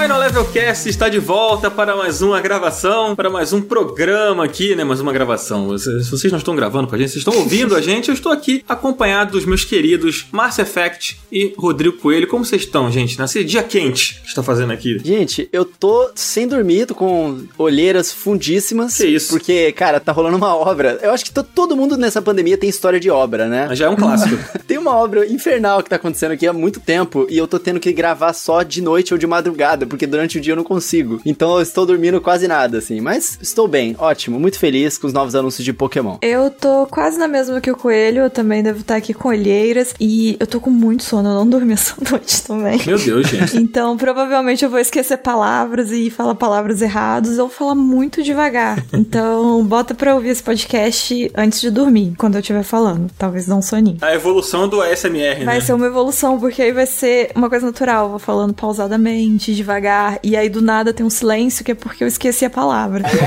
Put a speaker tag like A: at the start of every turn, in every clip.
A: Final Level Cast está de volta para mais uma gravação, para mais um programa aqui, né? Mais uma gravação. Vocês, vocês não estão gravando com a gente, vocês estão ouvindo a gente. Eu estou aqui acompanhado dos meus queridos Márcio Effect e Rodrigo Coelho. Como vocês estão, gente? Nesse dia quente que está fazendo aqui.
B: Gente, eu tô sem dormir, tô com olheiras fundíssimas.
A: Que isso?
B: Porque, cara, tá rolando uma obra. Eu acho que todo mundo nessa pandemia tem história de obra, né?
A: Mas já é um clássico.
B: tem uma obra infernal que tá acontecendo aqui há muito tempo e eu tô tendo que gravar só de noite ou de madrugada, porque durante o dia eu não consigo. Então eu estou dormindo quase nada, assim. Mas estou bem, ótimo, muito feliz com os novos anúncios de Pokémon.
C: Eu tô quase na mesma que o Coelho, eu também devo estar aqui com olheiras e eu tô com muito sono, eu não dormi essa noite também.
A: Meu Deus, gente.
C: Então provavelmente eu vou esquecer palavras e falar palavras erradas ou falar muito devagar. Então bota pra ouvir esse podcast antes de dormir, quando eu estiver falando. Talvez não um soninho.
A: A evolução do ASMR,
C: Vai
A: né?
C: ser uma evolução, porque aí vai ser uma coisa natural. Eu vou falando pausadamente, devagar, e aí do nada tem um silêncio que é porque eu esqueci a palavra.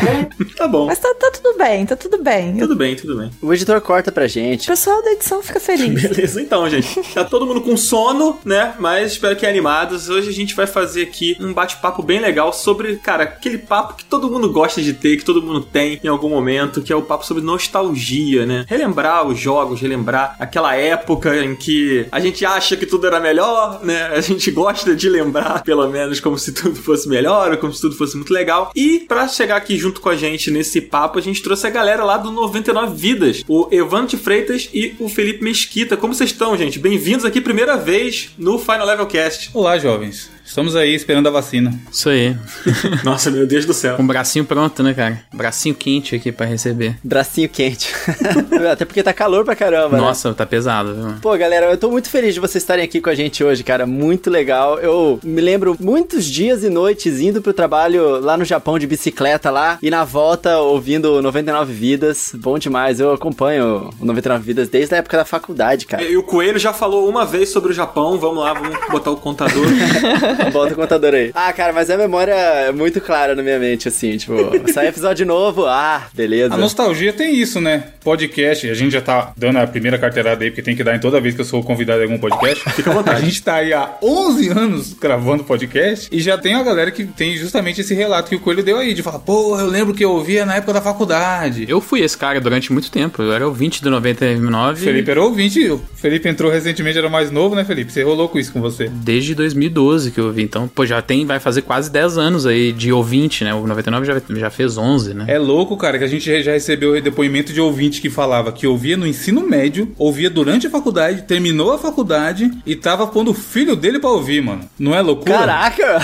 A: Tá bom.
C: Mas tá, tá tudo bem, tá tudo bem.
A: Tudo bem, tudo bem.
B: O editor corta pra
C: O
B: gente.
C: pessoal da edição fica feliz.
A: Beleza, então, gente. Tá todo mundo com sono, né? Mas espero que animados. Hoje a gente vai fazer aqui um bate-papo bem legal sobre, cara, aquele papo que todo mundo gosta de ter, que todo mundo tem em algum momento, que é o papo sobre nostalgia, né? Relembrar os jogos, relembrar aquela época em que a gente acha que tudo era melhor, né? A gente gosta de lembrar, pelo menos, como se tudo fosse melhor, ou como se tudo fosse muito legal. E pra chegar aqui junto com a gente nesse papo, a gente trouxe a galera lá do 99 Vidas, o Evandro Freitas e o Felipe Mesquita. Como vocês estão, gente? Bem-vindos aqui primeira vez no Final Level Cast.
D: Olá, jovens. Estamos aí esperando a vacina.
E: Isso aí.
A: Nossa, meu Deus do céu.
E: Com o bracinho pronto, né, cara? Bracinho quente aqui pra receber.
B: Bracinho quente. Até porque tá calor pra caramba, né?
E: Nossa, tá pesado, viu?
B: Pô, galera, eu tô muito feliz de vocês estarem aqui com a gente hoje, cara. Muito legal. Eu me lembro muitos dias e noites indo pro trabalho lá no Japão de bicicleta lá e na volta ouvindo 99 Vidas. Bom demais. Eu acompanho o 99 Vidas desde a época da faculdade, cara.
A: E o Coelho já falou uma vez sobre o Japão. Vamos lá, vamos botar o contador.
B: Bota o contador aí. Ah, cara, mas a memória é muito clara na minha mente, assim, tipo, sai episódio novo, ah, beleza.
D: A nostalgia tem isso, né? Podcast, a gente já tá dando a primeira carteirada aí, porque tem que dar em toda vez que eu sou convidado em algum podcast.
A: Fica à vontade.
D: A gente tá aí há 11 anos gravando podcast e já tem a galera que tem justamente esse relato que o Coelho deu aí, de falar, pô, eu lembro que eu ouvia na época da faculdade.
E: Eu fui esse cara durante muito tempo. Eu era ouvinte do 99.
D: Felipe era ouvinte, o Felipe entrou recentemente, era mais novo, né, Felipe? Você rolou com isso com você.
E: Desde 2012 que eu ouvi. Então, pô, já tem, vai fazer quase 10 anos aí de ouvinte, né? O 99 já, já fez 11, né?
D: É louco, cara, que a gente já recebeu depoimento de ouvinte que falava que ouvia no ensino médio, ouvia durante a faculdade, terminou a faculdade e tava pondo o filho dele pra ouvir, mano. Não é loucura?
B: Caraca!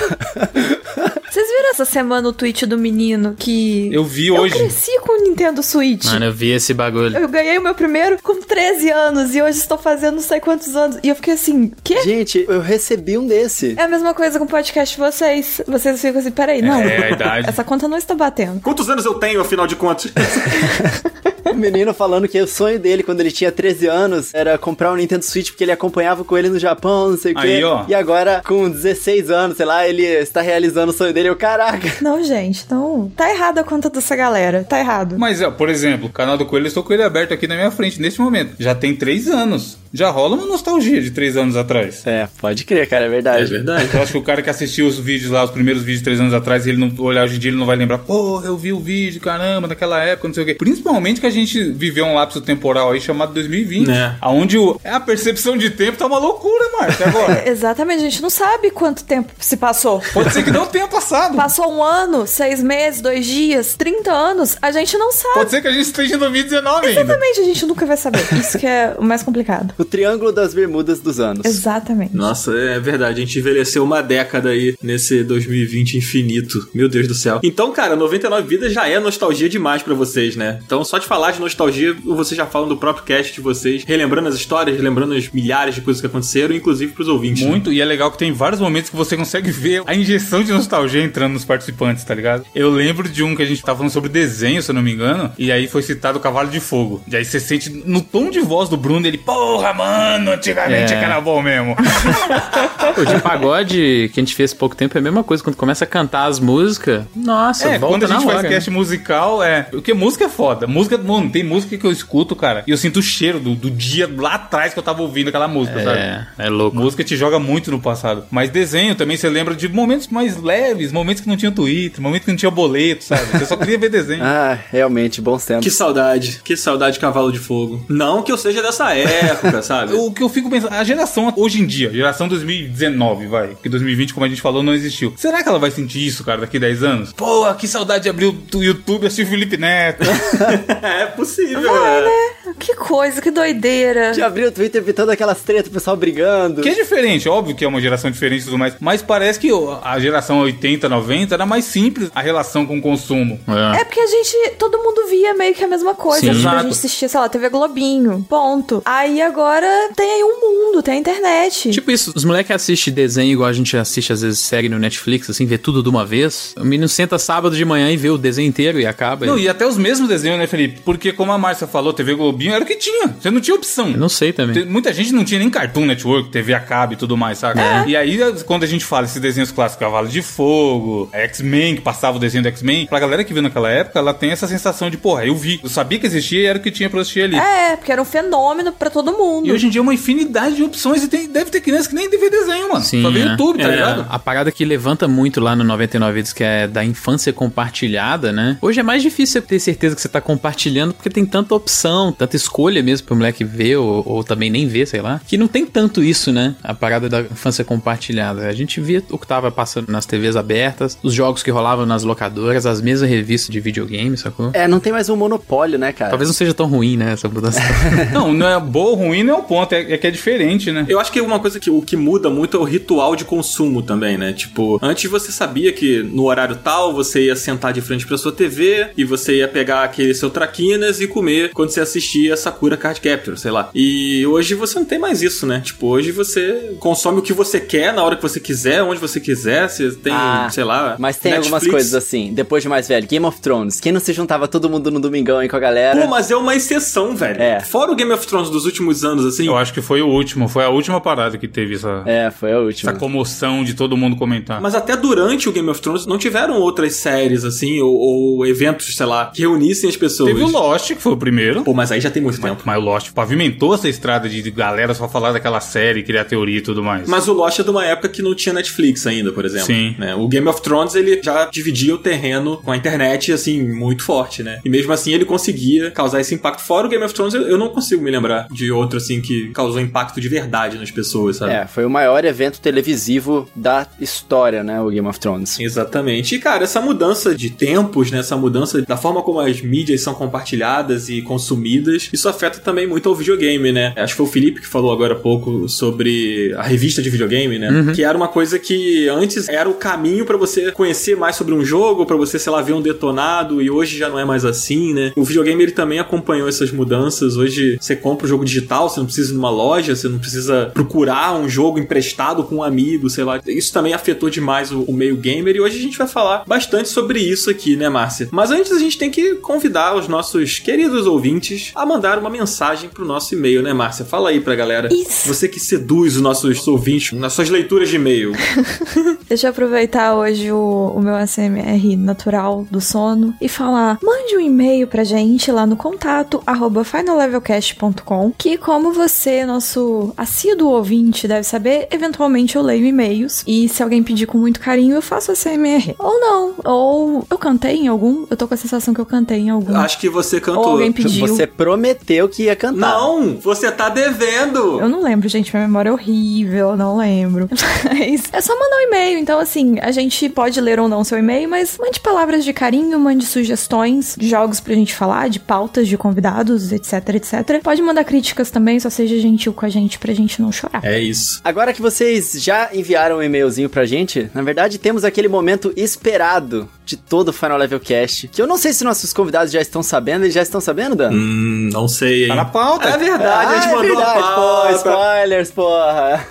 C: Vocês viram essa semana o tweet do menino que.
D: Eu vi
C: Eu
D: hoje.
C: cresci com o Nintendo Switch.
E: Mano, eu vi esse bagulho.
C: Eu ganhei o meu primeiro com 13 anos e hoje estou fazendo não sei quantos anos. E eu fiquei assim, quê?
B: Gente, eu recebi um desse.
C: É a mesma coisa com o podcast de vocês. Vocês ficam assim, peraí, não.
D: É, a idade.
C: Essa conta não está batendo.
A: Quantos anos eu tenho, afinal de contas?
B: O menino falando que o sonho dele quando ele tinha 13 anos era comprar um Nintendo Switch porque ele acompanhava com ele no Japão, não sei o quê.
D: Aí, ó.
B: E agora, com 16 anos, sei lá, ele está realizando o sonho dele. Eu, caraca.
C: Não, gente, não. Tá errada a conta dessa galera. Tá errado.
D: Mas, ó, por exemplo, o canal do Coelho, eu estou com ele aberto aqui na minha frente neste momento. Já tem três anos. Já rola uma nostalgia de três anos atrás.
B: É, pode crer, cara, é
A: É
B: verdade.
A: verdade.
D: Eu acho que o cara que assistiu os vídeos lá, os primeiros vídeos de três anos atrás, ele não olhar hoje em dia, ele não vai lembrar, pô, eu vi o vídeo, caramba, naquela época, não sei o quê. Principalmente que a gente viveu um lapso temporal aí chamado 2020.
A: É.
D: Onde o, a percepção de tempo tá uma loucura, Marta, agora.
C: Exatamente, a gente não sabe quanto tempo se passou.
D: Pode ser que não tenha passado.
C: Passou um ano, seis meses, dois dias, 30 anos, a gente não sabe.
D: Pode ser que a gente esteja em 2019 ainda.
C: Exatamente, a gente nunca vai saber. Isso que é o mais complicado.
B: O triângulo das bermudas dos anos.
C: Exatamente.
A: Nossa, é verdade. A gente envelheceu uma década aí nesse 2020 infinito. Meu Deus do céu. Então, cara, 99 Vidas já é nostalgia demais pra vocês, né? Então, só de falar de nostalgia, vocês já falam do próprio cast de vocês, relembrando as histórias, relembrando as milhares de coisas que aconteceram, inclusive pros ouvintes. né?
D: Muito, e é legal que tem vários momentos que você consegue ver a injeção de nostalgia entrando nos participantes, tá ligado? Eu lembro de um que a gente tava falando sobre desenho, se eu não me engano, e aí foi citado o Cavalo de Fogo. E aí você sente no tom de voz do Bruno, ele, porra, Porra, mano, antigamente
E: É.
D: que era bom mesmo.
E: O de pagode que a gente fez há pouco tempo é a mesma coisa. Quando começa a cantar as músicas, nossa,
D: É,
E: volta
D: quando a gente
E: na
D: faz
E: hora.
D: cast musical, é. Porque música é foda. Música, mano, tem música que eu escuto, cara, e eu sinto o cheiro do, do dia lá atrás que eu tava ouvindo aquela música, sabe?
E: É, é louco.
D: Música te joga muito no passado. Mas desenho também você lembra de momentos mais leves, momentos que não tinha Twitter, momentos que não tinha boleto, sabe? Você só queria ver desenho.
B: Ah, realmente, bons tempos.
A: Que saudade, que saudade de Cavalo de Fogo. Não que eu seja dessa época, sabe?
D: O que eu fico pensando, a geração hoje em dia, geração 2019, vai, que 2020, como a gente falou, não existiu. Será que ela vai sentir isso, cara, daqui a 10 anos? Pô, que saudade de abrir o YouTube e assistir o Felipe Neto.
A: é possível,
C: Vai,
A: é.
C: né? Que coisa, que doideira.
B: De abrir o Twitter evitando aquelas tretas, o pessoal brigando.
D: Que é diferente, óbvio que é uma geração diferente e tudo mais, mas parece que a geração 80, 90 era mais simples a relação com o consumo.
E: É.
C: É porque a gente, todo mundo via meio que a mesma coisa.
E: Sim.
C: Tipo, a gente assistia, sei lá, TV Globinho, ponto. Aí agora tem aí um mundo, tem a internet.
E: Tipo isso, os moleques assistem desenho igual a gente assiste às vezes série no Netflix, assim, vê tudo de uma vez. O menino senta sábado de manhã e vê o desenho inteiro e acaba.
D: Não, e até os mesmos desenhos, né, Felipe? Porque como a Márcia falou, TV Globinho era o que tinha. Você não tinha opção.
E: Eu não sei também.
D: Muita gente não tinha nem Cartoon Network, TV a cabo e tudo mais, saca?
E: É.
D: E aí, quando a gente fala esses desenhos clássicos, Cavalo de Fogo, X-Men, que passava o desenho do X-Men, pra galera que viu naquela época, ela tem essa sensação de, porra, eu vi. Eu sabia que existia e era o que tinha pra assistir ali.
C: É, porque era um fenômeno pra todo mundo.
D: E hoje em dia é uma infinidade de opções e tem- deve ter criança que nem vê desenho, mano.
E: Sim,
D: Só vê
E: é.
D: YouTube, tá
A: É.
D: ligado?
E: A parada que levanta muito lá no 99 Vidas, que é da infância compartilhada, né? Hoje é mais difícil você ter certeza que você tá compartilhando, porque tem tanta opção, tanta escolha mesmo pro moleque ver, ou, ou também nem ver, sei lá. Que não tem tanto isso, né? A parada da infância compartilhada. A gente via o que tava passando nas TVs abertas, os jogos que rolavam nas locadoras, as mesmas revistas de videogame, sacou?
B: É, não tem mais um monopólio, né, cara?
E: Talvez não seja tão ruim, né, essa mudança.
D: Não, não é boa ou ruim, não é o ponto, é, é que é diferente, né?
A: Eu acho que uma coisa que o que muda muito é o ritual de consumo também, né? Tipo, antes você sabia que no horário tal você ia sentar de frente pra sua TV e você ia pegar aquele seu traquinas e comer quando você assistia Sakura Card Capture, sei lá. E hoje você não tem mais isso, né? Tipo, hoje você consome o que você quer na hora que você quiser, onde você quiser. Você tem,
B: Ah,
A: sei lá.
B: Mas tem algumas
A: Netflix.
B: coisas assim, depois de mais velho. Game of Thrones. Quem não se juntava todo mundo no domingão aí com a galera?
A: Pô, mas é uma exceção, velho.
B: É.
A: Fora o Game of Thrones dos últimos anos, assim.
D: Eu acho que foi o último, foi a última parada que teve essa,
B: É, foi a última.
D: essa comoção de todo mundo comentar.
A: Mas até durante o Game of Thrones não tiveram outras séries, assim, ou, ou eventos, sei lá, que reunissem as pessoas.
D: Teve o Lost, que foi o primeiro.
A: Pô, mas aí já tem muito tempo.
D: Mas o Lost pavimentou essa estrada de galera só falar daquela série, criar teoria e tudo mais.
A: Mas o Lost é de uma época que não tinha Netflix ainda, por exemplo.
D: Sim.
A: né? O Game of Thrones, ele já dividia o terreno com a internet, assim, muito forte, né? E mesmo assim ele conseguia causar esse impacto. Fora o Game of Thrones, eu, eu não consigo me lembrar de outro, assim, que causou impacto de verdade nas pessoas, sabe?
B: É, foi o maior evento televisivo da história, né? O Game of Thrones.
A: Exatamente. E, cara, essa mudança de tempos, né? Essa mudança da forma como as mídias são compartilhadas e consumidas, isso afeta também muito ao videogame, né? Acho que foi o Felipe que falou agora há pouco sobre a revista de videogame, né? Que era uma coisa que antes era o caminho pra você conhecer mais sobre um jogo, pra você, sei lá, ver um detonado, e hoje já não é mais assim, né? O videogame ele também acompanhou essas mudanças. Hoje você compra o jogo digital, você não precisa ir numa loja, você não precisa procurar um jogo emprestado com um amigo, sei lá. Isso também afetou demais o, o meio gamer e hoje a gente vai falar bastante sobre isso aqui, né, Márcia? Mas antes a gente tem que convidar os nossos queridos ouvintes a mandar uma mensagem pro nosso e-mail, né, Márcia? Fala aí pra galera.
C: Isso.
A: Você que seduz os nossos ouvintes nas suas leituras de e-mail.
C: Deixa eu aproveitar hoje o, o meu ASMR natural do sono e falar: mande um e-mail pra gente lá no contato arroba finallevelcast.com. Que, como você, nosso assíduo ouvinte, deve saber, eventualmente eu leio e-mails. E se alguém pedir com muito carinho, eu faço ASMR. Ou não. Ou eu cantei em algum. Eu tô com a sensação que eu cantei em algum.
A: Acho que você
C: Ou
A: cantou.
C: alguém pediu.
B: Você prometeu que ia cantar.
A: Não, você tá devendo.
C: Eu não lembro, gente. Minha memória é horrível, eu não lembro. Mas é só mandar um e-mail. Então, assim, a gente pode ler ou não seu e-mail, mas mande palavras de carinho, mande sugestões de jogos pra gente falar, de pautas de convidados, etc, etc. Pode mandar críticas também, só seja gentil com a gente pra gente não chorar.
A: É isso.
B: Agora que vocês já enviaram um e-mailzinho pra gente, na verdade temos aquele momento esperado de todo o Final Level Cast, que eu não sei se nossos convidados já estão sabendo, eles já estão sabendo, Dan?
A: Hum, não sei. hein?
D: Tá na pauta.
A: É verdade, a gente
B: Ah, é
A: mandou
B: verdade,
A: a
B: pô,
A: pauta.
B: spoilers, porra.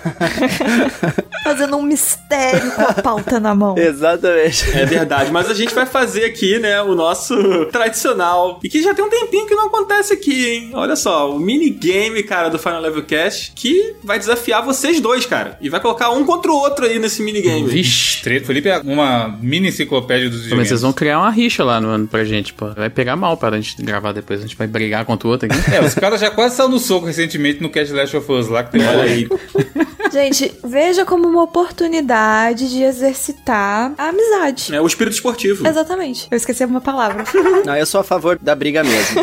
C: Fazendo um mistério com a pauta na mão.
B: Exatamente.
A: É verdade, mas a gente vai fazer aqui, né, o nosso tradicional. E que já tem um tempinho que não acontece aqui, hein? Olha só, o minigame, cara, do Final Level Cast, que vai desafiar vocês dois, cara. E vai colocar um contra o outro aí nesse minigame.
E: Vixe.
D: Treta. Felipe é uma mini enciclopédia dos
E: Mas
D: videogames.
E: vocês vão criar uma rixa lá no, pra gente, pô. Vai pegar mal pra gente gravar depois. A gente vai brigar contra o outro aqui.
D: É, os caras já quase saíram no soco recentemente no Cast Last of Us lá que tem
A: Olha aí.
C: Gente, veja como uma oportunidade de exercitar a amizade.
A: É o espírito esportivo.
C: Exatamente. Eu esqueci uma palavra.
B: Não, eu sou a favor da briga mesmo.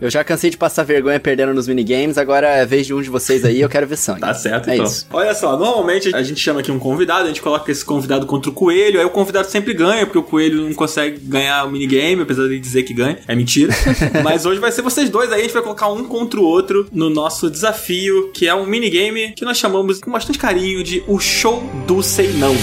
B: Eu já cansei de passar vergonha perdendo nos minigames, agora é vez de um de vocês aí, eu quero ver sangue.
A: Tá certo,
B: é
A: então.
B: Isso.
A: Olha só, normalmente a gente chama aqui um convidado, a gente coloca esse convidado contra o coelho, aí o convidado sempre ganha, porque o coelho não consegue ganhar o minigame, apesar de dizer que ganha. É mentira. Mas hoje vai ser vocês dois aí, a gente vai colocar um contra o outro no nosso desafio, que é um minigame que nós chamamos com bastante carinho de o show do sei não.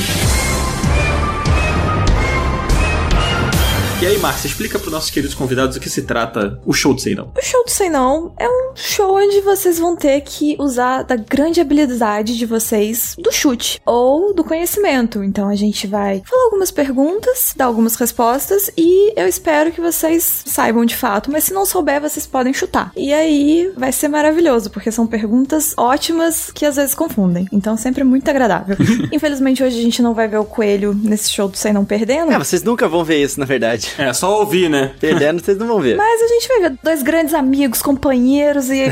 A: E aí, Márcia, explica para nossos queridos convidados o que se trata o show do sei não.
C: O show do Sei Não é um show onde vocês vão ter que usar da grande habilidade de vocês do chute ou do conhecimento. Então a gente vai falar algumas perguntas, dar algumas respostas e eu espero que vocês saibam de fato, mas se não souber, vocês podem chutar. E aí vai ser maravilhoso, porque são perguntas ótimas que às vezes confundem. Então sempre muito agradável. Infelizmente hoje a gente não vai ver o coelho nesse show do Sei Não perdendo.
B: É, vocês nunca vão ver isso, na verdade.
A: É, só ouvir, né?
B: Perdendo, vocês não vão ver.
C: Mas a gente vai ver dois grandes amigos, companheiros e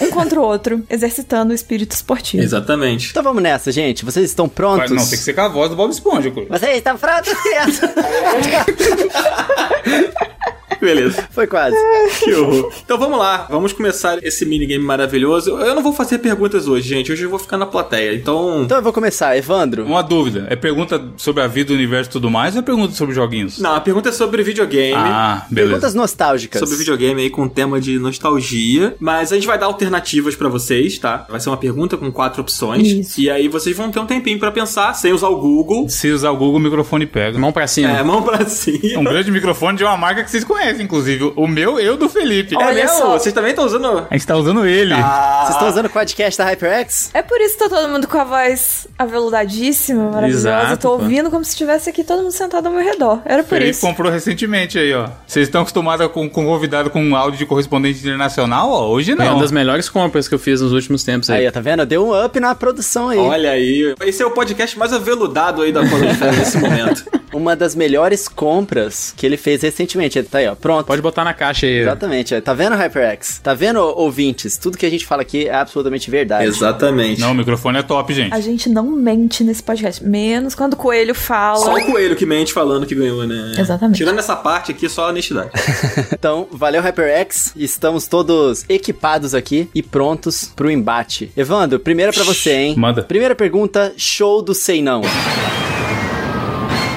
C: um contra o outro, exercitando o espírito esportivo.
A: Exatamente.
B: Então vamos nessa, gente. Vocês estão prontos?
D: Não, tem que ser com a voz do Bob Esponja.
B: Vocês estão prontos, criança?
A: Beleza.
B: Foi quase.
A: Que horror. Então vamos lá, vamos começar esse minigame maravilhoso. Eu não vou fazer perguntas hoje, gente. Hoje eu vou ficar na plateia. Então.
B: Então eu vou começar. Evandro,
D: Uma dúvida. É pergunta sobre a vida, o universo e tudo mais ou é pergunta sobre joguinhos?
A: Não, a pergunta é sobre videogame.
D: Ah, beleza.
B: perguntas nostálgicas.
A: Sobre videogame aí com tema de nostalgia. Mas a gente vai dar alternativas pra vocês, tá? Vai ser uma pergunta com quatro opções.
C: Isso.
A: E aí vocês vão ter um tempinho pra pensar, sem usar o Google.
D: Se usar o Google, o microfone pega.
E: Mão pra cima.
A: É, mão pra
D: Um
A: cima.
D: grande microfone de uma marca que vocês conhecem, inclusive. O meu e o do Felipe.
C: Olha
A: é mesmo?
C: só.
A: Vocês também estão usando.
D: A gente tá usando ele.
A: Ah,
B: Vocês estão usando o podcast da HyperX?
C: É por isso que tá todo mundo com a voz aveludadíssima, maravilhosa.
E: Exato,
C: Eu tô
E: pô.
C: ouvindo como se estivesse aqui todo mundo sentado ao meu redor. Era por
D: Felipe
C: isso.
D: comprou recentemente aí, ó. Vocês estão acostumados com, com convidado com áudio de correspondente internacional, ó? Hoje
E: Foi
D: não.
E: uma das melhores compras que eu fiz nos últimos tempos aí.
B: Aí, tá vendo? Deu um up na produção aí.
A: Olha aí. Esse é o podcast mais aveludado aí da Podosfera nesse momento.
B: Uma das melhores compras que ele fez recentemente. Ele tá aí, ó. Pronto.
E: Pode botar na caixa aí.
B: Exatamente. ó. Tá vendo, HyperX? Tá vendo, ouvintes? Tudo que a gente fala aqui é absolutamente verdade.
A: Exatamente.
D: Não, o microfone é top, gente.
C: A gente não mente nesse podcast, menos quando o coelho fala.
A: Só o coelho que mente falando que ganhou, né?
C: Exatamente.
A: Tirando essa parte aqui, só a honestidade.
B: Então, valeu, HyperX. Estamos todos equipados aqui e prontos pro embate. Evandro, primeira pra você, hein?
D: Manda.
B: Primeira pergunta, show do Sei Não.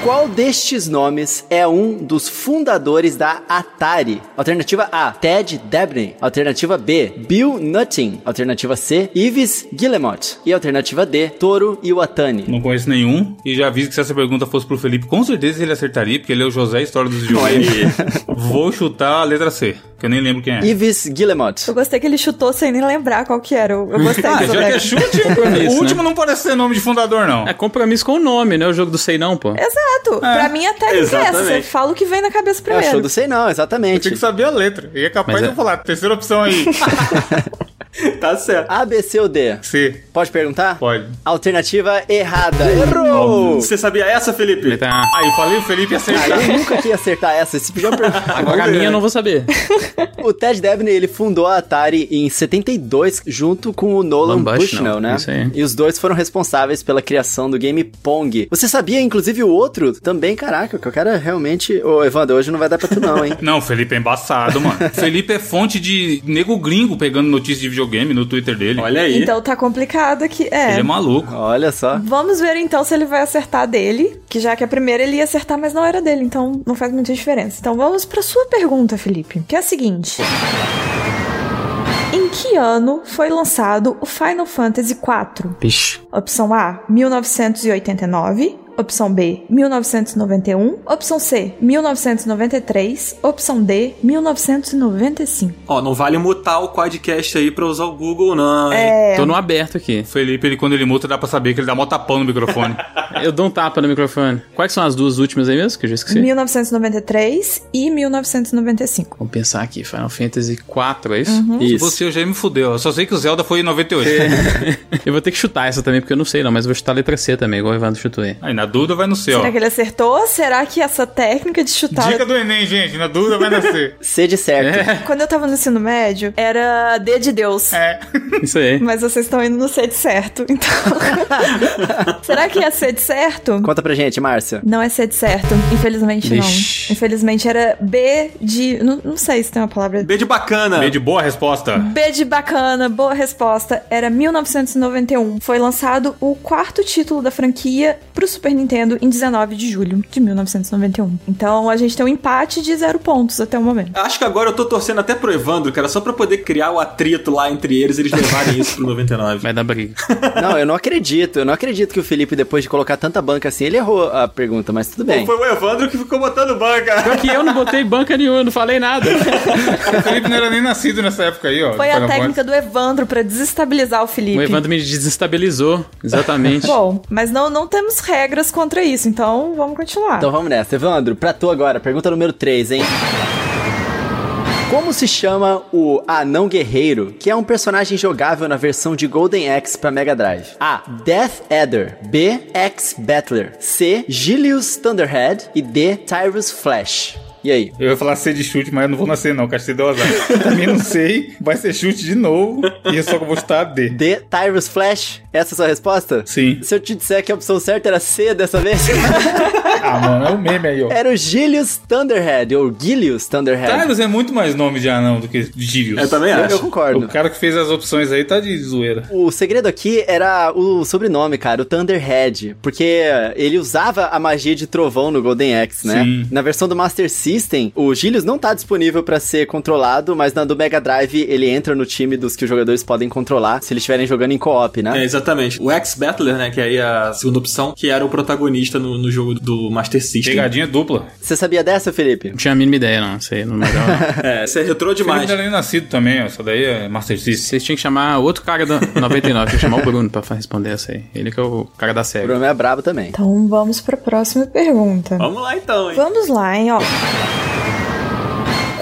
B: Qual destes nomes é um dos fundadores da Atari? Alternativa A, Ted Dabney. Alternativa B, Bill Nutting. Alternativa C, Yves Guillemot. E alternativa D, Toru Iwatani.
D: Não conheço nenhum. E já aviso que se essa pergunta fosse pro Felipe, com certeza ele acertaria, porque ele é o José História dos videogames. Vou chutar a letra C, que eu nem lembro quem é.
B: Yves Guillemot.
C: Eu gostei que ele chutou sem nem lembrar qual que era. Eu, eu gostei
D: Ah,
C: dessa
D: já que é chute,
E: Compromisso,
D: o último
E: né?
D: não parece ser nome de fundador, não.
E: É compromisso com o nome, né? O jogo do sei não, pô.
C: Exato. Pra mim, a técnica é essa. Você fala o que vem na cabeça
B: É o
C: primeiro.
B: show do Sei Não,
D: Eu
B: exatamente.
D: tinha que saber a letra. E é capaz
E: Mas
D: de
E: é-
D: eu falar, terceira opção aí.
A: tá certo.
B: A, B, C ou D?
D: C.
B: Pode perguntar?
D: Pode.
B: Alternativa errada. Errou!
A: Você sabia essa, Felipe?
E: Tá-
D: Aí, eu falei, o Felipe ia
B: Ah,
D: acertar.
B: eu nunca ia acertar essa. Esse já perguntar.
E: Agora a minha eu não vou saber.
B: O Ted Dabney, ele fundou a Atari em 72 junto com o Nolan
E: Nolan
B: Bushnell, né?
E: isso aí.
B: E os dois foram responsáveis pela criação do game Pong. Você sabia, inclusive, o outro também, caraca, que eu quero realmente... Ô, Evandro, hoje não vai dar pra tu não, hein?
D: Não, o Felipe é embaçado, mano. Felipe é fonte de nego gringo pegando notícias de videogame no Twitter dele.
A: Olha aí.
C: Então tá complicado aqui.
D: Ele
C: É.
D: é maluco.
B: Olha só.
C: Vamos ver então se ele vai acertar dele, que já que a primeira ele ia acertar, mas não era dele, então não faz muita diferença. Então vamos pra sua pergunta, Felipe, que é a seguinte: Em que ano foi lançado o Final Fantasy IV?
E: Vixe.
C: Opção A, 1989. Opção B, 1991. Opção C, 1993. Opção D, 1995.
A: Ó, não vale mutar o quadcast aí pra usar o Google, não.
C: É.
E: Tô no aberto aqui.
D: Felipe, ele, quando ele multa, dá pra saber que ele dá mó tapão no microfone.
E: Eu dou um tapa no microfone. Quais são as duas últimas aí mesmo? Que eu já esqueci.
C: 1993 e 1995.
E: Vamos pensar aqui. Final Fantasy 4, é isso?
C: Uhum.
B: Isso.
D: você eu já me fudeu. Eu só sei que o Zelda foi em 98.
E: Eu vou ter que chutar essa também, porque eu não sei não, mas eu vou chutar a letra C também, igual o Evandro chutou aí.
D: Aí, na dúvida vai no C, ó.
C: Será que ele acertou? Será que essa técnica de chutar.
D: Dica do Enem, gente. Na dúvida vai no C.
B: C de certo.
C: Quando eu tava no ensino médio, era D de Deus.
D: É.
E: Isso aí.
C: Mas vocês estão indo no C de certo, então. Será que é C de certo?
B: Conta pra gente, Márcia.
C: Não é C de certo, infelizmente
E: Vixe.
C: não. Infelizmente era B de. Não, não sei se tem uma palavra.
A: B de bacana.
D: Meio de boa resposta.
C: B de bacana, boa resposta. Era 1991. Foi lançado o quarto título da franquia pro Super Nintendo em 19 de julho de 1991. Então a gente tem um empate de zero pontos até o momento.
A: Acho que agora eu tô torcendo até pro Evandro, cara, só pra poder criar o atrito lá entre eles e eles levarem isso pro 99.
E: Vai dar briga.
B: Não, eu não acredito. Eu não acredito que o Felipe, depois de colocar tanta banca assim, ele errou a pergunta, mas tudo bem.
A: Foi o Evandro que ficou botando banca.
E: Pior que eu não botei banca nenhuma, não falei nada.
D: O Felipe não era nem nascido nessa época aí, ó.
C: Foi a técnica do Evandro pra desestabilizar o Felipe.
E: O Evandro me desestabilizou, exatamente.
C: Bom, mas não, não temos regras contra isso, então vamos continuar.
B: Então vamos nessa. Evandro, pra tu agora, pergunta número 3, hein? Como se chama o Anão Guerreiro, que é um personagem jogável na versão de Golden Axe pra Mega Drive? A. Death Adder B. X Battler C. Gilius Thunderhead e D. Tyrus Flash. E aí?
D: Eu ia falar C de chute, mas eu não vou nascer não, você deu azar. Também não sei, vai ser chute de novo, e eu só vou chutar D.
B: D. Tyrus Flash? Essa é a sua resposta?
D: Sim.
B: Se eu te disser que a opção certa era C dessa vez,
D: Ah, mano, é um meme aí, ó.
B: era o Gilius Thunderhead, ou Gilius Thunderhead.
D: Tyrus é muito mais nome de anão do que Gilius.
A: Eu também
B: Eu, eu
A: acho.
B: concordo.
D: O cara que fez as opções aí tá de zoeira.
B: O segredo aqui era o sobrenome, cara, o Thunderhead, porque ele usava a magia de trovão no Golden Axe, né?
D: Sim.
B: Na versão do Master System, o Gilius não tá disponível pra ser controlado, mas na do Mega Drive ele entra no time dos que os jogadores podem controlar se eles estiverem jogando em co-op,
A: É,
B: né?
A: exatamente. O X-Battler, né, que aí é a segunda opção, que era o protagonista no, no jogo do Master System.
D: Pegadinha dupla.
B: Você sabia dessa, Felipe?
E: Não tinha a mínima ideia, não. Sei, não me.
A: É, você é retrô
D: Felipe
A: demais.
D: não era nem nascido também, ó. Essa daí é Master System.
E: Vocês tinham que chamar outro cara da 99, tinha que chamar o Bruno pra responder essa aí. Ele que é o cara da
B: O
E: série.
B: Bruno é brabo também.
C: Então vamos pra próxima pergunta.
A: Vamos lá então, hein?
C: Vamos lá, hein, ó.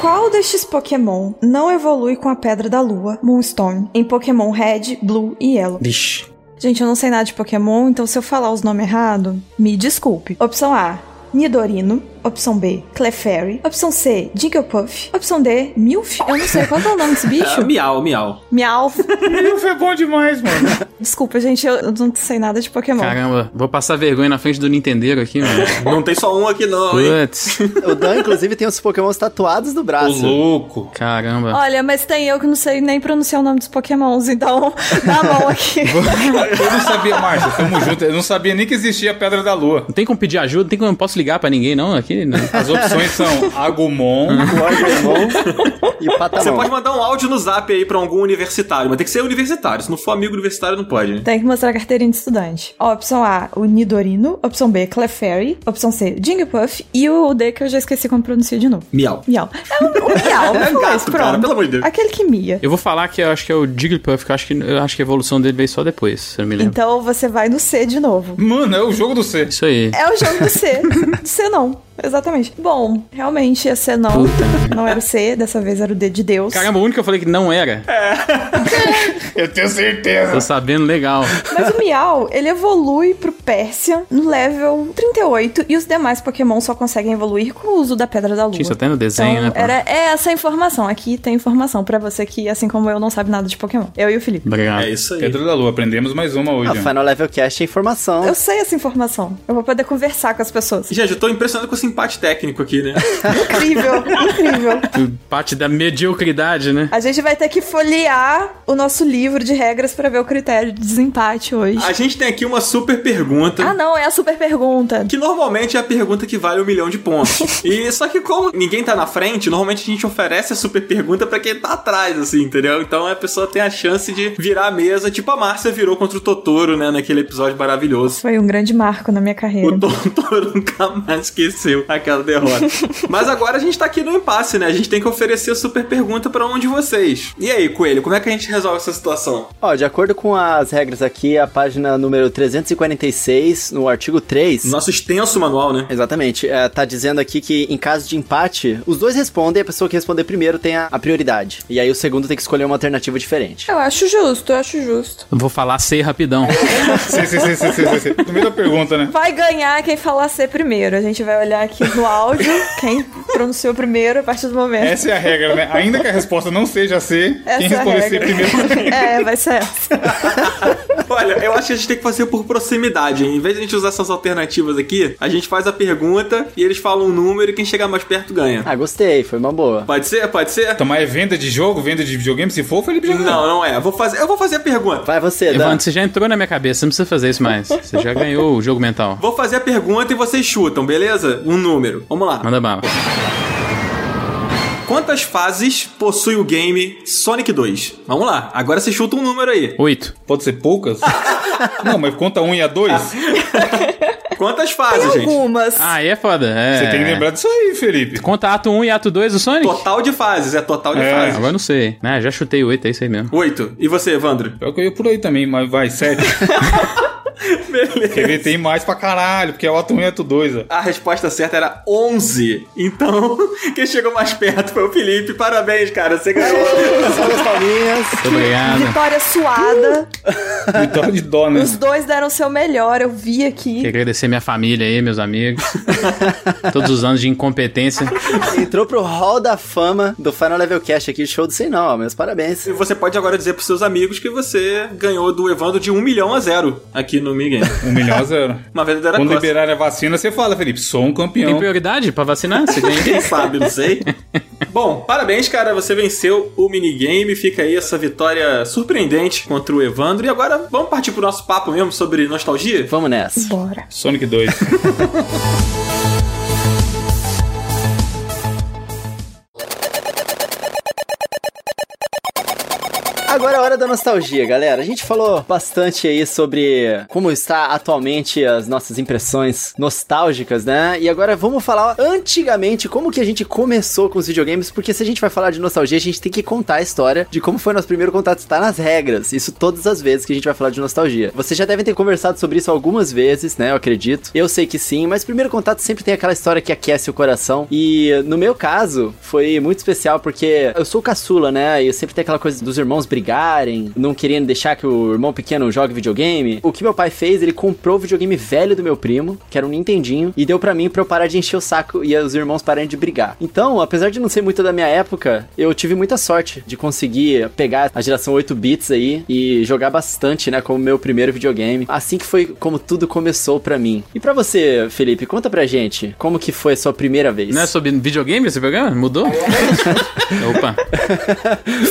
C: Qual destes Pokémon não evolui com a Pedra da Lua, Moonstone, em Pokémon Red, Blue e Yellow?
E: Vixe.
C: Gente, eu não sei nada de Pokémon, então se eu falar os nomes errados, me desculpe. Opção A, Nidorino. Opção B, Clefairy. Opção C, Jigglypuff. Opção D, Milf. Eu não sei qual é o nome desse
A: É,
C: bicho.
A: miau, miau.
C: Miau.
D: Milf é bom demais, mano.
C: Desculpa, gente, eu não sei nada de Pokémon.
E: Caramba, vou passar vergonha na frente do Nintendeiro aqui, mano.
A: Não tem só um aqui não, hein?
E: Putz.
B: O Dan, inclusive, tem os Pokémons tatuados no
D: Ô,
B: braço.
D: louco.
E: Caramba.
C: Olha, mas tem eu que não sei nem pronunciar o nome dos Pokémons, então dá a mão aqui.
D: Eu não sabia, Márcia, tamo junto. Eu não sabia nem que existia a Pedra da Lua.
E: Não tem como pedir ajuda, não tem como eu posso ligar pra ninguém, não, aqui. Não.
D: As opções são Agumon,
B: Pokémon e
A: Você
B: Patamon.
A: pode mandar um áudio no zap aí pra algum universitário, mas tem que ser universitário. Se não for amigo universitário, não pode.
C: Tem que mostrar a carteirinha de estudante. Ó, opção A, o Nidorino. Opção B, Clefairy. Opção C, Jigglypuff. E o D, que eu já esqueci como pronuncia de novo.
A: Miau.
C: Miau. É o, o Miau.
A: É
C: foi
A: gato,
C: esse,
A: cara,
C: pronto.
A: pelo amor de Deus.
C: Aquele que mia.
E: Eu vou falar que eu acho que é o Jigglypuff, que eu acho que, eu acho que a evolução dele veio só depois, se eu não me lembro.
C: Então você vai no C de novo.
D: Mano, é o jogo do C.
E: Isso aí.
C: É o jogo do C. Do C não. Exatamente. Bom, realmente ia ser não.
E: Puta.
C: Não era o C, dessa vez era o D de Deus.
E: Caramba, o único que eu falei que não era.
D: Eu tenho certeza.
E: Tô sabendo legal.
C: Mas o Miau, ele evolui pro Pérsia no level 38 e os demais Pokémon só conseguem evoluir com o uso da Pedra da Lua.
E: Isso até no desenho,
C: Então,
E: né? pô?
C: era é essa informação. Aqui tem informação pra você que, assim como eu, não sabe nada de Pokémon. Eu e o Felipe.
E: Obrigado.
A: É isso aí.
D: Pedra da Lua, aprendemos mais uma hoje.
B: A. Final Level Cast é informação.
C: Eu sei essa informação. Eu vou poder conversar com as pessoas.
A: Gente, eu tô impressionado com esse empate técnico aqui, né?
C: Incrível, incrível.
E: Parte da mediocridade, né?
C: A gente vai ter que folhear o nosso livro de regras pra ver o critério de desempate hoje.
A: A gente tem aqui uma super pergunta.
C: Ah, não, é a super pergunta.
A: Que normalmente é a pergunta que vale um milhão de pontos. e só que como ninguém tá na frente, normalmente a gente oferece a super pergunta pra quem tá atrás, assim, entendeu? Então a pessoa tem a chance de virar a mesa, tipo a Márcia virou contra o Totoro, né, naquele episódio maravilhoso.
C: Foi um grande marco na minha carreira.
A: O Totoro nunca mais esqueceu aquela derrota. Mas agora a gente tá aqui no impasse, né? A gente tem que oferecer a super pergunta pra um de vocês. E aí, Coelho, como é que a gente resolve essa situação?
B: Ó, de acordo com as regras aqui, a página número 346, no artigo 3.
A: Nosso extenso manual, né?
B: Exatamente. É, tá dizendo aqui que em caso de empate, os dois respondem, a pessoa que responder primeiro tem a, a prioridade. E aí o segundo tem que escolher uma alternativa diferente.
C: Eu acho justo, eu acho justo.
E: Vou falar C rapidão.
D: Sim, sim, sim, sim, sim, sim, pergunta, né?
C: Vai ganhar quem falar C primeiro. A gente vai olhar aqui no áudio quem pronunciou primeiro a partir do momento.
D: Essa é a regra, né? Ainda que a resposta não seja C,
C: Essa
D: quem
C: é
D: responder C
C: regra.
D: primeiro.
C: É, vai ser essa.
A: Olha, eu acho que a gente tem que fazer por proximidade. hein? Em vez de a gente usar essas alternativas aqui, a gente faz a pergunta e eles falam um número e quem chegar mais perto ganha.
B: Ah, gostei, foi uma boa.
A: Pode ser? Pode ser?
D: Então, mas é venda de jogo, venda de videogame? Se for, Felipe já.
A: Não, não é. Eu vou fazer, eu vou fazer a pergunta.
B: Vai você, Dan.
E: Evandro, você já entrou na minha cabeça, você não precisa fazer isso mais. Você já ganhou o jogo mental.
A: Vou fazer a pergunta e vocês chutam, beleza? Um número. Vamos lá.
E: Manda bala.
A: Quantas fases possui o game Sonic 2? Vamos lá. Agora você chuta um número aí.
E: Oito.
D: Pode ser poucas? não, mas conta um e a dois.
A: Quantas fases, gente?
C: Algumas.
E: Ah, aí é foda. É.
D: Você tem que lembrar disso aí, Felipe.
E: Conta ato 1 e ato 2 do Sonic?
A: Total de fases, é total de
D: É.
A: fases.
E: Agora eu não sei. né? já chutei oito, é isso aí mesmo.
A: Oito. E você, Evandro?
D: Pior que eu ia por aí também, mas vai, sete.
A: Beleza.
D: Quer ver, tem mais pra caralho, porque é o ato 1 e ato 2, ó.
A: A resposta certa era 11. Então, quem chegou mais perto foi o Felipe. Parabéns, cara. Você ganhou.
B: Salve as palminhas.
E: Obrigado.
C: Vitória suada.
D: Vitória de dó, né?
C: Os dois deram o seu melhor, eu vi aqui.
E: Queria agradecer minha família aí, meus amigos. Todos os anos de incompetência.
B: Entrou pro hall da fama do Final Level Cast aqui, show do não, meus parabéns.
A: E você pode agora dizer pros seus amigos que você ganhou do Evandro de 1 milhão a zero aqui no Migame.
D: Um milhão a zero.
A: Uma verdadeira
D: Quando
A: costa.
D: liberar a vacina, você fala, Felipe, sou um
E: Tem
D: campeão.
E: prioridade pra vacinar? Você ganha
A: Quem sabe, não sei. Bom, parabéns, cara. Você venceu o minigame. Fica aí essa vitória surpreendente contra o Evandro. E agora vamos partir pro nosso papo mesmo sobre nostalgia?
B: Vamos nessa.
C: Bora.
D: Sonic 2.
B: Agora é a hora da nostalgia, galera. A gente falou bastante aí sobre como está atualmente as nossas impressões nostálgicas, né? E agora vamos falar antigamente como que a gente começou com os videogames, porque se a gente vai falar de nostalgia, a gente tem que contar a história de como foi nosso primeiro contato. Está nas regras. Isso todas as vezes que a gente vai falar de nostalgia. Vocês já devem ter conversado sobre isso algumas vezes, né? Eu acredito. Eu sei que sim, mas primeiro contato sempre tem aquela história que aquece o coração. E no meu caso, foi muito especial porque eu sou caçula, né? E sempre tem aquela coisa dos irmãos brigarem, não querendo deixar que o irmão pequeno jogue videogame. O que meu pai fez, ele comprou o videogame velho do meu primo, que era um Nintendinho, e deu pra mim pra eu parar de encher o saco e os irmãos pararem de brigar. Então, apesar de não ser muito da minha época, eu tive muita sorte de conseguir pegar a geração 8 bits aí e jogar bastante, né, como meu primeiro videogame. Assim que foi como tudo começou pra mim. E pra você, Felipe, conta pra gente, como que foi a sua primeira vez?
E: Não é sobre videogame esse programa? Mudou? Opa.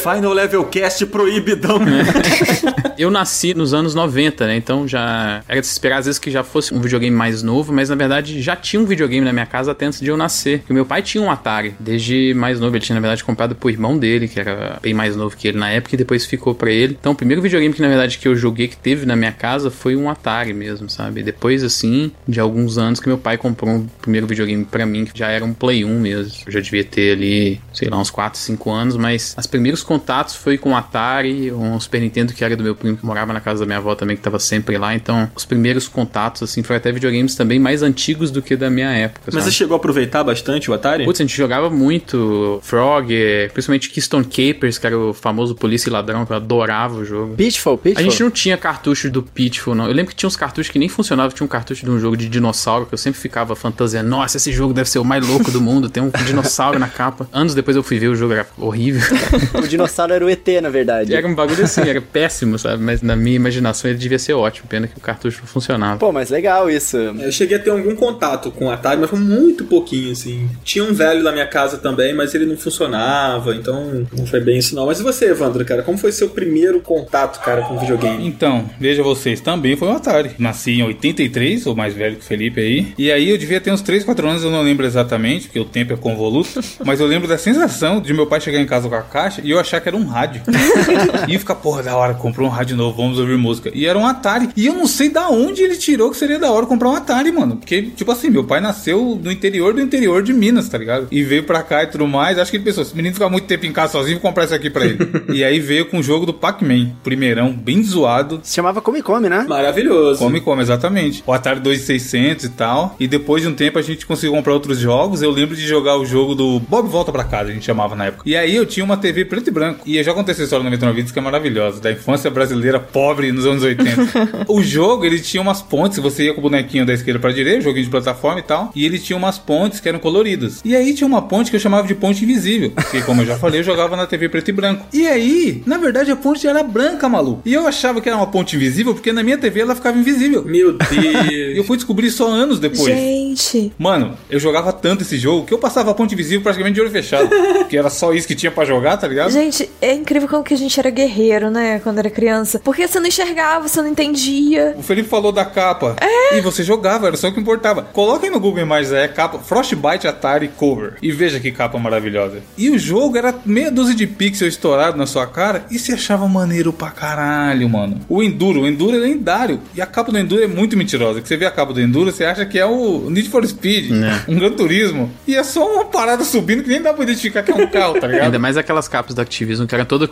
A: Final Level Cast proibidão.
E: Eu nasci nos anos 90, né? Então já era de se esperar às vezes que já fosse um videogame mais novo, mas na verdade já tinha um videogame na minha casa até antes de eu nascer. Porque meu pai tinha um Atari desde mais novo. Ele tinha, na verdade, comprado pro irmão dele, que era bem mais novo que ele na época, e depois ficou pra ele. Então o primeiro videogame que, na verdade, que eu joguei, que teve na minha casa, foi um Atari mesmo, sabe? Depois, assim, de alguns anos que meu pai comprou um primeiro videogame pra mim, que já era um Play 1 mesmo. Eu já devia ter ali, sei lá, uns 4, 5 anos, mas os primeiros contatos foi com o Atari, um Super Nintendo que era do meu primo que morava na casa da minha avó também, que tava sempre lá. Então, os primeiros contatos, assim, foram até videogames também mais antigos do que da minha época.
A: Mas
E: sabe?
A: você chegou a aproveitar bastante o Atari?
E: Putz, a gente jogava muito Frog, principalmente Keystone Capers, que era o famoso polícia e ladrão, que eu adorava o jogo.
B: Pitfall,
E: A
B: Pitfall.
E: gente não tinha cartucho do Pitfall, não. Eu lembro que tinha uns cartuchos que nem funcionavam. Tinha um cartucho de um jogo de dinossauro que eu sempre ficava fantasiando. Nossa, esse jogo deve ser o mais louco do mundo. Tem um dinossauro na capa. Anos depois eu fui ver o jogo, era horrível.
B: O dinossauro era o ET, na verdade.
E: Era um um bagulho assim, era péssimo, sabe? Mas na minha imaginação ele devia ser ótimo. Pena que o cartucho não funcionava.
B: Pô, mas legal isso.
A: Eu cheguei a ter algum contato com o Atari, mas foi muito pouquinho, assim. Tinha um velho na minha casa também, mas ele não funcionava, então não foi bem isso não. Mas e você, Evandro, cara? Como foi seu primeiro contato, cara, com videogame?
D: Então, veja vocês, também foi um Atari. Nasci em 83, sou mais velho que o Felipe aí. E aí eu devia ter uns 3, 4 anos, eu não lembro exatamente, porque o tempo é convoluto. mas eu lembro da sensação de meu pai chegar em casa com a caixa e eu achar que era um rádio. e ficar, porra, da hora, comprou um rádio novo, vamos ouvir música. E era um Atari. E eu não sei da onde ele tirou que seria da hora comprar um Atari, mano. Porque, tipo assim, meu pai nasceu no interior do interior de Minas, tá ligado? E veio pra cá e tudo mais. Acho que ele pensou, esse menino fica muito tempo em casa sozinho, vou comprar isso aqui pra ele. e aí veio com o jogo do Pac-Man. Primeirão, bem zoado.
B: Se chamava Come Come, né?
A: Maravilhoso.
D: Come Come, exatamente. O Atari 2600 e tal. E depois de um tempo a gente conseguiu comprar outros jogos. Eu lembro de jogar o jogo do Bob Volta pra Casa, a gente chamava na época. E aí eu tinha uma TV preto e branco. E eu já contei essa história no 99 Vídeos que é maravilhosa. Da infância brasileira pobre nos anos 80. o jogo, ele tinha umas pontes. Você ia com o bonequinho da esquerda pra direita, joguinho de plataforma e tal. E ele tinha umas pontes que eram coloridas. E aí tinha uma ponte que eu chamava de ponte invisível. Que, como eu já falei, eu jogava na TV preto e branco. E aí, na verdade, a ponte era branca, maluco. E eu achava que era uma ponte invisível porque na minha TV ela ficava invisível.
A: Meu
D: E eu
A: Deus.
D: fui descobrir só anos depois.
C: Gente,
D: Mano, eu jogava tanto esse jogo que eu passava a ponte invisível praticamente de olho fechado. que era só isso que tinha pra jogar, tá ligado?
C: gente, é incrível como que a gente era guerreiro, né, quando era criança. Porque você não enxergava, você não entendia.
D: O Felipe falou da capa. E você jogava, era só o que importava. Coloquem no Google Imagens aí a capa Frostbite Atari Cover. E veja que capa maravilhosa. E o jogo era meia dúzia de pixels estourado na sua cara e se achava maneiro pra caralho, mano. O Enduro, o Enduro é lendário. E a capa do Enduro é muito mentirosa. Que você vê a capa do Enduro, você acha que é o Need for Speed,
E: É.
D: um Gran Turismo. E é só uma parada subindo que nem dá pra identificar que é um carro, tá ligado?
E: Ainda mais aquelas capas do Activision que eram todas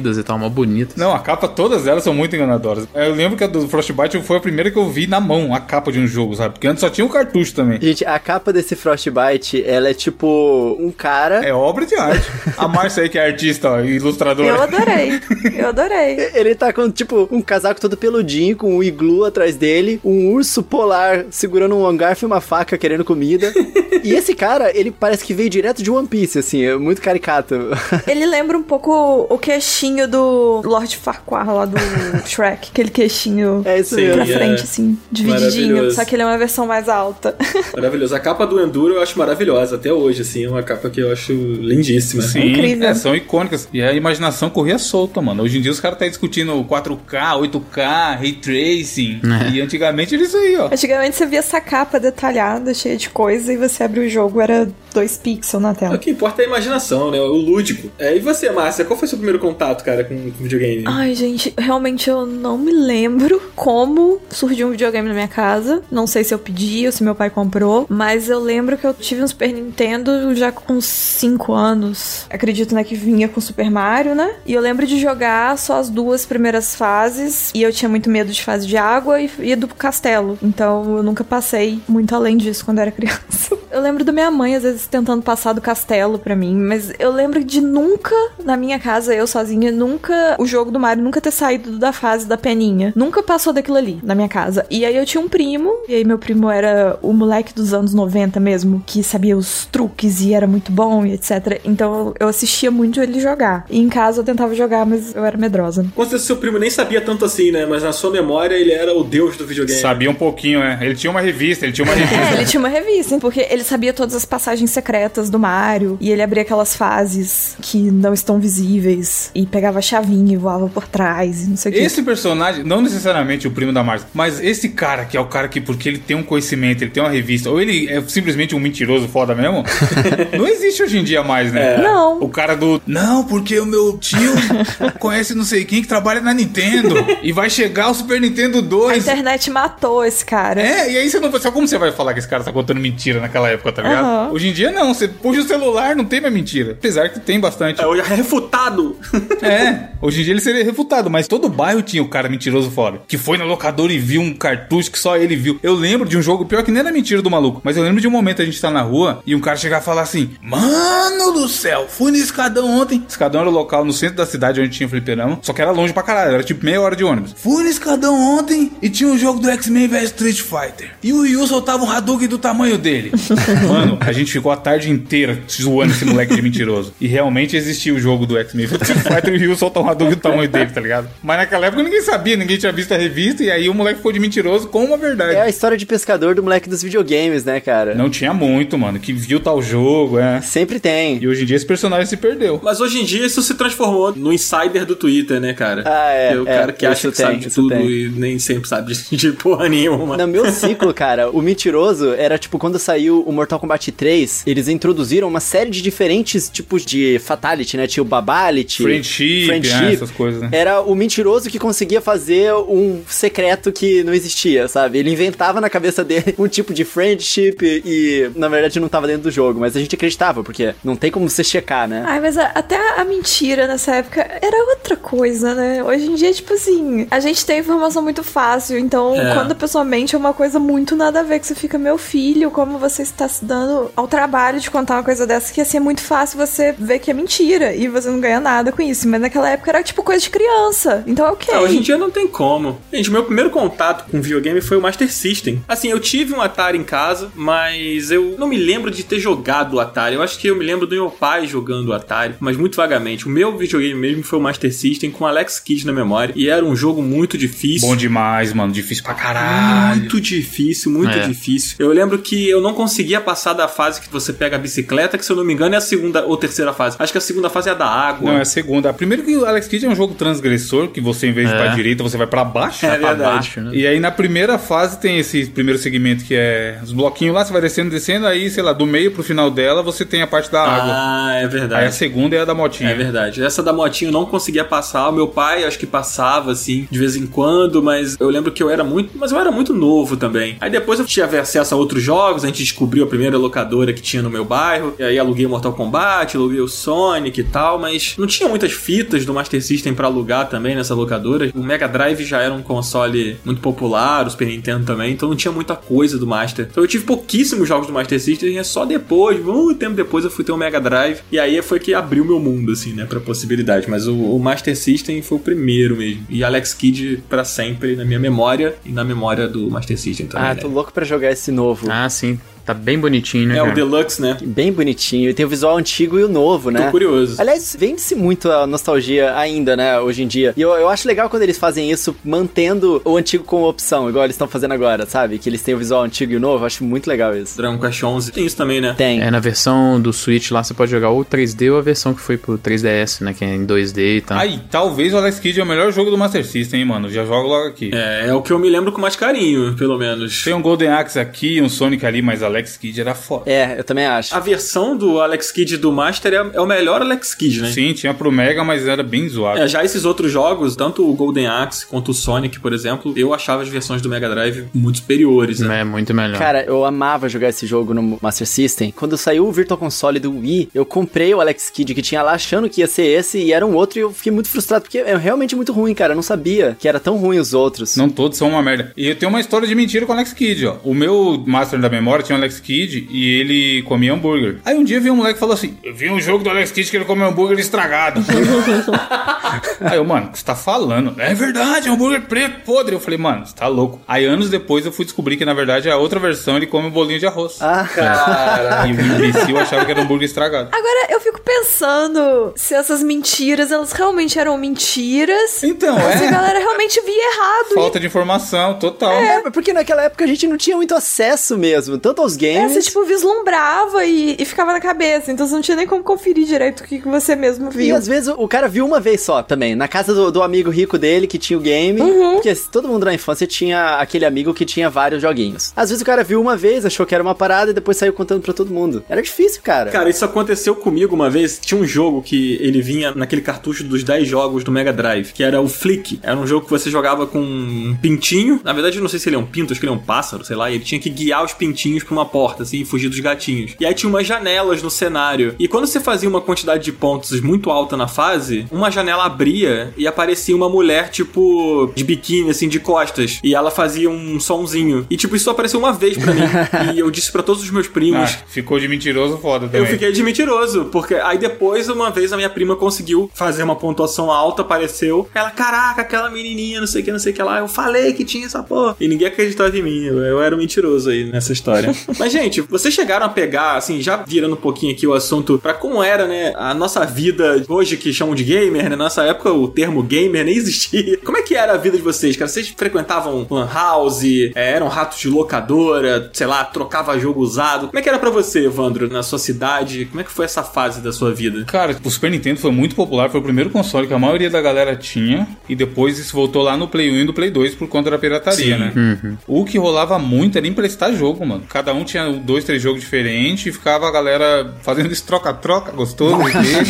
E: coloridas e tal, mó bonitas.
D: Não, a capa, todas elas são muito enganadoras. Eu lembro que a do Frostbite foi a primeira que eu vi na mão, a capa de um jogo, sabe? Porque antes só tinha o cartucho também.
B: Gente, a capa desse Frostbite, ela é tipo um cara.
D: É obra de arte. A Márcia aí, que é artista ó, e ilustradora.
C: Eu adorei. Eu adorei.
B: Ele tá com, tipo, um casaco todo peludinho, com um iglu atrás dele, um urso polar segurando um garfo e uma faca querendo comida. e esse cara, ele parece que veio direto de One Piece, assim, é muito caricato.
C: Ele lembra um pouco o queixinho do Lord Farquaad lá do Shrek. Aquele queixinho
B: é isso
C: pra
A: é.
C: frente, assim, divididinho. Só que ele é uma versão mais alta.
A: Maravilhoso. A capa do Enduro eu acho maravilhosa até hoje, assim. É uma capa que eu acho lindíssima.
D: Sim,
C: Incrível.
D: é, são icônicas. E a imaginação corria solta, mano. Hoje em dia os caras estão discutindo 4K, 8K, Ray Tracing.
E: É.
D: E antigamente era isso aí, ó.
C: Antigamente você via essa capa detalhada, cheia de coisa, e você abre o jogo, era dois pixels na
A: O
C: tela.
A: que importa é a imaginação, né? O lúdico. É, e você, Márcia, qual foi seu primeiro contato, cara, com, com videogame?
C: Ai, gente, realmente eu não me lembro como surgiu um videogame na minha casa. Não sei se eu pedi ou se meu pai comprou, mas eu lembro que eu tive um Super Nintendo já com uns 5 anos. Acredito, né, que vinha com Super Mario, né? E eu lembro de jogar só as duas primeiras fases, e eu tinha muito medo de fase de água e, e do castelo. Então eu nunca passei muito além disso quando eu era criança. Eu lembro da minha mãe, às vezes, tentando passar do castelo pra mim, mas eu lembro de nunca, na minha casa, eu sozinha, nunca, o jogo do Mario nunca ter saído da fase da peninha. Nunca passou daquilo ali, na minha casa. E aí eu tinha um primo, e aí meu primo era o moleque dos anos 90 mesmo, que sabia os truques e era muito bom e etc. Então eu assistia muito ele jogar. E em casa eu tentava jogar, mas eu era medrosa.
A: Com certeza seu primo nem sabia tanto assim, né? Mas na sua memória ele era o deus do videogame.
D: Sabia um pouquinho, né? Ele tinha uma revista, ele tinha uma revista.
C: É, ele tinha uma revista, hein, porque ele sabia todas as passagens secretas do Mario. E ele abria aquelas fases que não estão visíveis. E pegava a chavinha e voava por trás. E não sei o que.
D: Esse personagem, não necessariamente o primo da Marcia, mas esse cara que é o cara que, porque ele tem um conhecimento, ele tem uma revista, ou ele é simplesmente um mentiroso foda mesmo, não existe hoje em dia mais, né?
C: Não.
D: O cara do. Não, porque o meu tio conhece não sei quem que trabalha na Nintendo e vai chegar o Super Nintendo
C: A
D: 2.
C: internet matou esse cara.
D: É, e aí você não como você vai falar que esse cara tá contando mentira naquela época, tá ligado?
C: Aham.
D: Hoje em dia não, você puxa o celular, não tem mais mentira. Apesar que tem bastante.
A: É, hoje é refutado.
D: É, hoje em dia ele seria refutado, mas todo bairro tinha o cara mentiroso fora. Que foi na locadora e viu um cartucho que só ele viu. Eu lembro de um jogo, pior que nem era mentira do maluco, mas eu lembro de um momento a gente tá na rua e um cara chegar e falar assim: Mano do céu, fui no escadão ontem. Escadão era o local no centro da cidade onde tinha o fliperama, só que era longe pra caralho, era tipo meia hora de ônibus. Fui no escadão ontem e tinha um jogo do X-Men vs Street Fighter. E o Ryu soltava um Hadouken do tamanho dele. Mano, a gente ficou a tarde inteira zoando esse moleque de mentiroso. E realmente existia o jogo do X-Men Street Fighter e o Ryu soltou uma dúvida do tamanho dele, tá ligado? Mas naquela época ninguém sabia, ninguém tinha visto a revista, e aí o moleque ficou de mentiroso com uma verdade.
B: É a história de pescador do moleque dos videogames, né, cara?
D: Não tinha muito, mano, que viu tal jogo, é.
B: Sempre tem.
D: E hoje em dia esse personagem se perdeu.
A: Mas hoje em dia isso se transformou no insider do Twitter, né, cara?
B: Ah, é,
A: Que o
B: é,
A: cara que acha que sabe
B: tem,
A: de
B: isso
A: tudo
B: tem.
A: e nem sempre sabe de, de porra nenhuma.
B: No meu ciclo, cara, o mentiroso era tipo quando saiu o Mortal Kombat 3, eles introduziram uma série de diferentes tipos de fatality, né? Tinha o babality,
D: Friendship, né, essas coisas, né?
B: Era o mentiroso que conseguia fazer um secreto que não existia, sabe? Ele inventava na cabeça dele um tipo de friendship e, na verdade, não tava dentro do jogo, mas a gente acreditava, porque não tem como você checar, né?
C: Ai, mas a- até a mentira nessa época era outra coisa, né? Hoje em dia, tipo assim, a gente tem informação muito fácil, então
A: É.
C: quando a pessoa mente é uma coisa muito nada a ver, que você fica, meu filho, como você está se dando ao trabalho de contar uma coisa dessa, que assim é muito fácil você ver que é mentira e você não ganha nada com isso. Mas naquela época era tipo coisa de criança, então é ok.
A: Ah, hoje em dia não tem como. Gente, meu primeiro contato com videogame foi o Master System. Assim, eu tive um Atari em casa, mas eu não me lembro de ter jogado o Atari. Eu acho que eu me lembro do meu pai jogando o Atari, mas muito vagamente. O meu videogame mesmo foi o Master System com Alex Kidd na memória. E era um jogo muito difícil.
D: Bom demais, mano. Difícil pra caralho.
A: Muito difícil, muito
E: É.
A: difícil. Eu lembro que eu não conseguia passar da fase que você pega a bicicleta, que se eu não me engano é a segunda ou terceira fase. Acho que a segunda fase é a da água.
D: Não, é a segunda. Primeiro que o Alex Kidd é um jogo transgressor, que você, em vez de ir
E: É.
D: pra direita, você vai pra baixo.
A: É
E: Pra
A: verdade.
E: baixo, né?
D: E aí na primeira fase tem esse primeiro segmento que é os bloquinhos lá, você vai descendo, descendo, aí, sei lá, do meio pro final dela você tem a parte da água.
A: Ah, é
D: Aí a
A: verdade.
D: segunda é a da motinha.
A: É verdade. Essa da motinha eu não conseguia passar. O meu pai acho que passava, assim, de vez em quando, mas eu lembro que eu era muito. Mas eu era muito novo também. Aí depois eu tive acesso a outros jogos, a gente descobriu a primeira locadora que tinha no meu bairro. E aí aluguei o Mortal Kombat, aluguei o Sonic e tal, mas não tinha muitas fitas do Master System pra alugar também nessa locadora. O Mega Drive já era um console muito popular, o Super Nintendo também, então não tinha muita coisa do Master. Então eu tive pouquíssimos jogos do Master System e é só depois, muito tempo depois eu fui ter o Mega Drive. E aí foi que abriu meu mundo, assim, né, pra possibilidade. Mas o, o Master System foi o primeiro mesmo. E Alex Kidd pra sempre na minha memória e na memória do Master System também.
B: Ah,
A: né?
B: tô louco pra jogar esse novo.
E: Ah, sim. Tá bem bonitinho, né,
A: É, o
E: cara?
A: Deluxe, né?
B: Bem bonitinho. E tem o visual antigo e o novo, né?
A: Tô curioso.
B: Aliás, vende-se muito a nostalgia ainda, né, hoje em dia. E eu, eu acho legal quando eles fazem isso, mantendo o antigo como opção, igual eles estão fazendo agora, sabe? Que eles têm o visual antigo e o novo. Eu acho muito legal isso.
A: Dragon Quest 11 tem isso também, né?
B: Tem.
E: É, na versão do Switch lá você pode jogar ou 3D ou a versão que foi pro 3DS, né? Que é em 2D e tal.
D: Aí, talvez o Alex Kidd é o melhor jogo do Master System, hein, mano. Já jogo logo aqui.
A: É, é o que eu me lembro com mais carinho, pelo menos.
D: Tem um Golden Axe aqui, um Sonic ali, mas Alex Kidd era foda.
B: É, eu também acho.
A: A versão do Alex Kidd do Master é, é o melhor Alex Kidd, né?
D: Sim, tinha pro Mega, mas era bem zoado.
A: É, já esses outros jogos, tanto o Golden Axe quanto o Sonic, por exemplo, eu achava as versões do Mega Drive muito superiores, né?
E: É muito melhor.
B: Cara, eu amava jogar esse jogo no Master System. Quando saiu o Virtual Console do Wii, eu comprei o Alex Kidd que tinha lá achando que ia ser esse e era um outro e eu fiquei muito frustrado porque é realmente muito ruim, cara. Eu não sabia que era tão ruim os outros.
D: Não todos são uma merda. E eu tenho uma história de mentira com o Alex Kidd, ó. O meu Master da memória tinha Alex Kidd e ele comia hambúrguer. Aí um dia veio um moleque e falou assim: Eu vi um jogo do Alex Kidd que ele come hambúrguer estragado. Aí eu, mano, o que você tá falando? É verdade, é um hambúrguer preto, podre. Eu falei, mano, você tá louco. Aí anos depois eu fui descobrir que na verdade é a outra versão ele come um bolinho de arroz.
B: Ah,
D: E o imbecil achava que era um hambúrguer estragado.
C: Agora eu fico pensando se essas mentiras, elas realmente eram mentiras.
D: Então,
C: ou Se a
D: é.
C: galera realmente via errado.
D: Falta de informação, total.
B: é, porque naquela época a gente não tinha muito acesso mesmo, tanto aos
C: É,
B: games.
C: você, tipo, vislumbrava e, e ficava na cabeça. Então você não tinha nem como conferir direito o que, que você mesmo
B: E
C: viu.
B: às vezes o, o cara viu uma vez só também, na casa do, do amigo rico dele que tinha o game.
C: Uhum.
B: Porque todo mundo na infância tinha aquele amigo que tinha vários joguinhos. Às vezes o cara viu uma vez, achou que era uma parada e depois saiu contando pra todo mundo. Era difícil, cara.
A: Cara, isso aconteceu comigo uma vez. Tinha um jogo que ele vinha naquele cartucho dos 10 jogos do Mega Drive, que era o Flick. Era um jogo que você jogava com um pintinho. Na verdade, eu não sei se ele é um pinto, acho que ele é um pássaro, sei lá. E ele tinha que guiar os pintinhos pra uma porta, assim, e fugir dos gatinhos. E aí tinha umas janelas no cenário. E quando você fazia uma quantidade de pontos muito alta na fase, uma janela abria e aparecia uma mulher, tipo, de biquíni, assim, de costas. E ela fazia um sonzinho. E, tipo, isso só apareceu uma vez pra mim. e eu disse pra todos os meus primos.
D: Ah, ficou de mentiroso foda também.
A: Eu fiquei de mentiroso, porque aí depois, uma vez, a minha prima conseguiu fazer uma pontuação alta, apareceu. Ela, caraca, aquela menininha, não sei o que, não sei o que lá. Eu falei que tinha essa porra. E ninguém acreditava em mim. Eu, eu era um mentiroso aí nessa história. Mas, gente, vocês chegaram a pegar, assim, já virando um pouquinho aqui o assunto pra como era, né, a nossa vida hoje que chamam de gamer, né? Nessa época o termo gamer nem existia. Como é que era a vida de vocês, cara? Vocês frequentavam lan house, é, eram ratos de locadora, sei lá, trocava jogo usado. Como é que era pra você, Evandro, na sua cidade? Como é que foi essa fase da sua vida?
D: Cara, o Super Nintendo foi muito popular, foi o primeiro console que a maioria da galera tinha, e depois isso voltou lá no Play 1 e no Play 2 por conta da pirataria,
A: Sim.
D: né? O que rolava muito era emprestar jogo, mano. Cada um tinha dois, três jogos diferentes e ficava a galera fazendo esse troca-troca gostoso.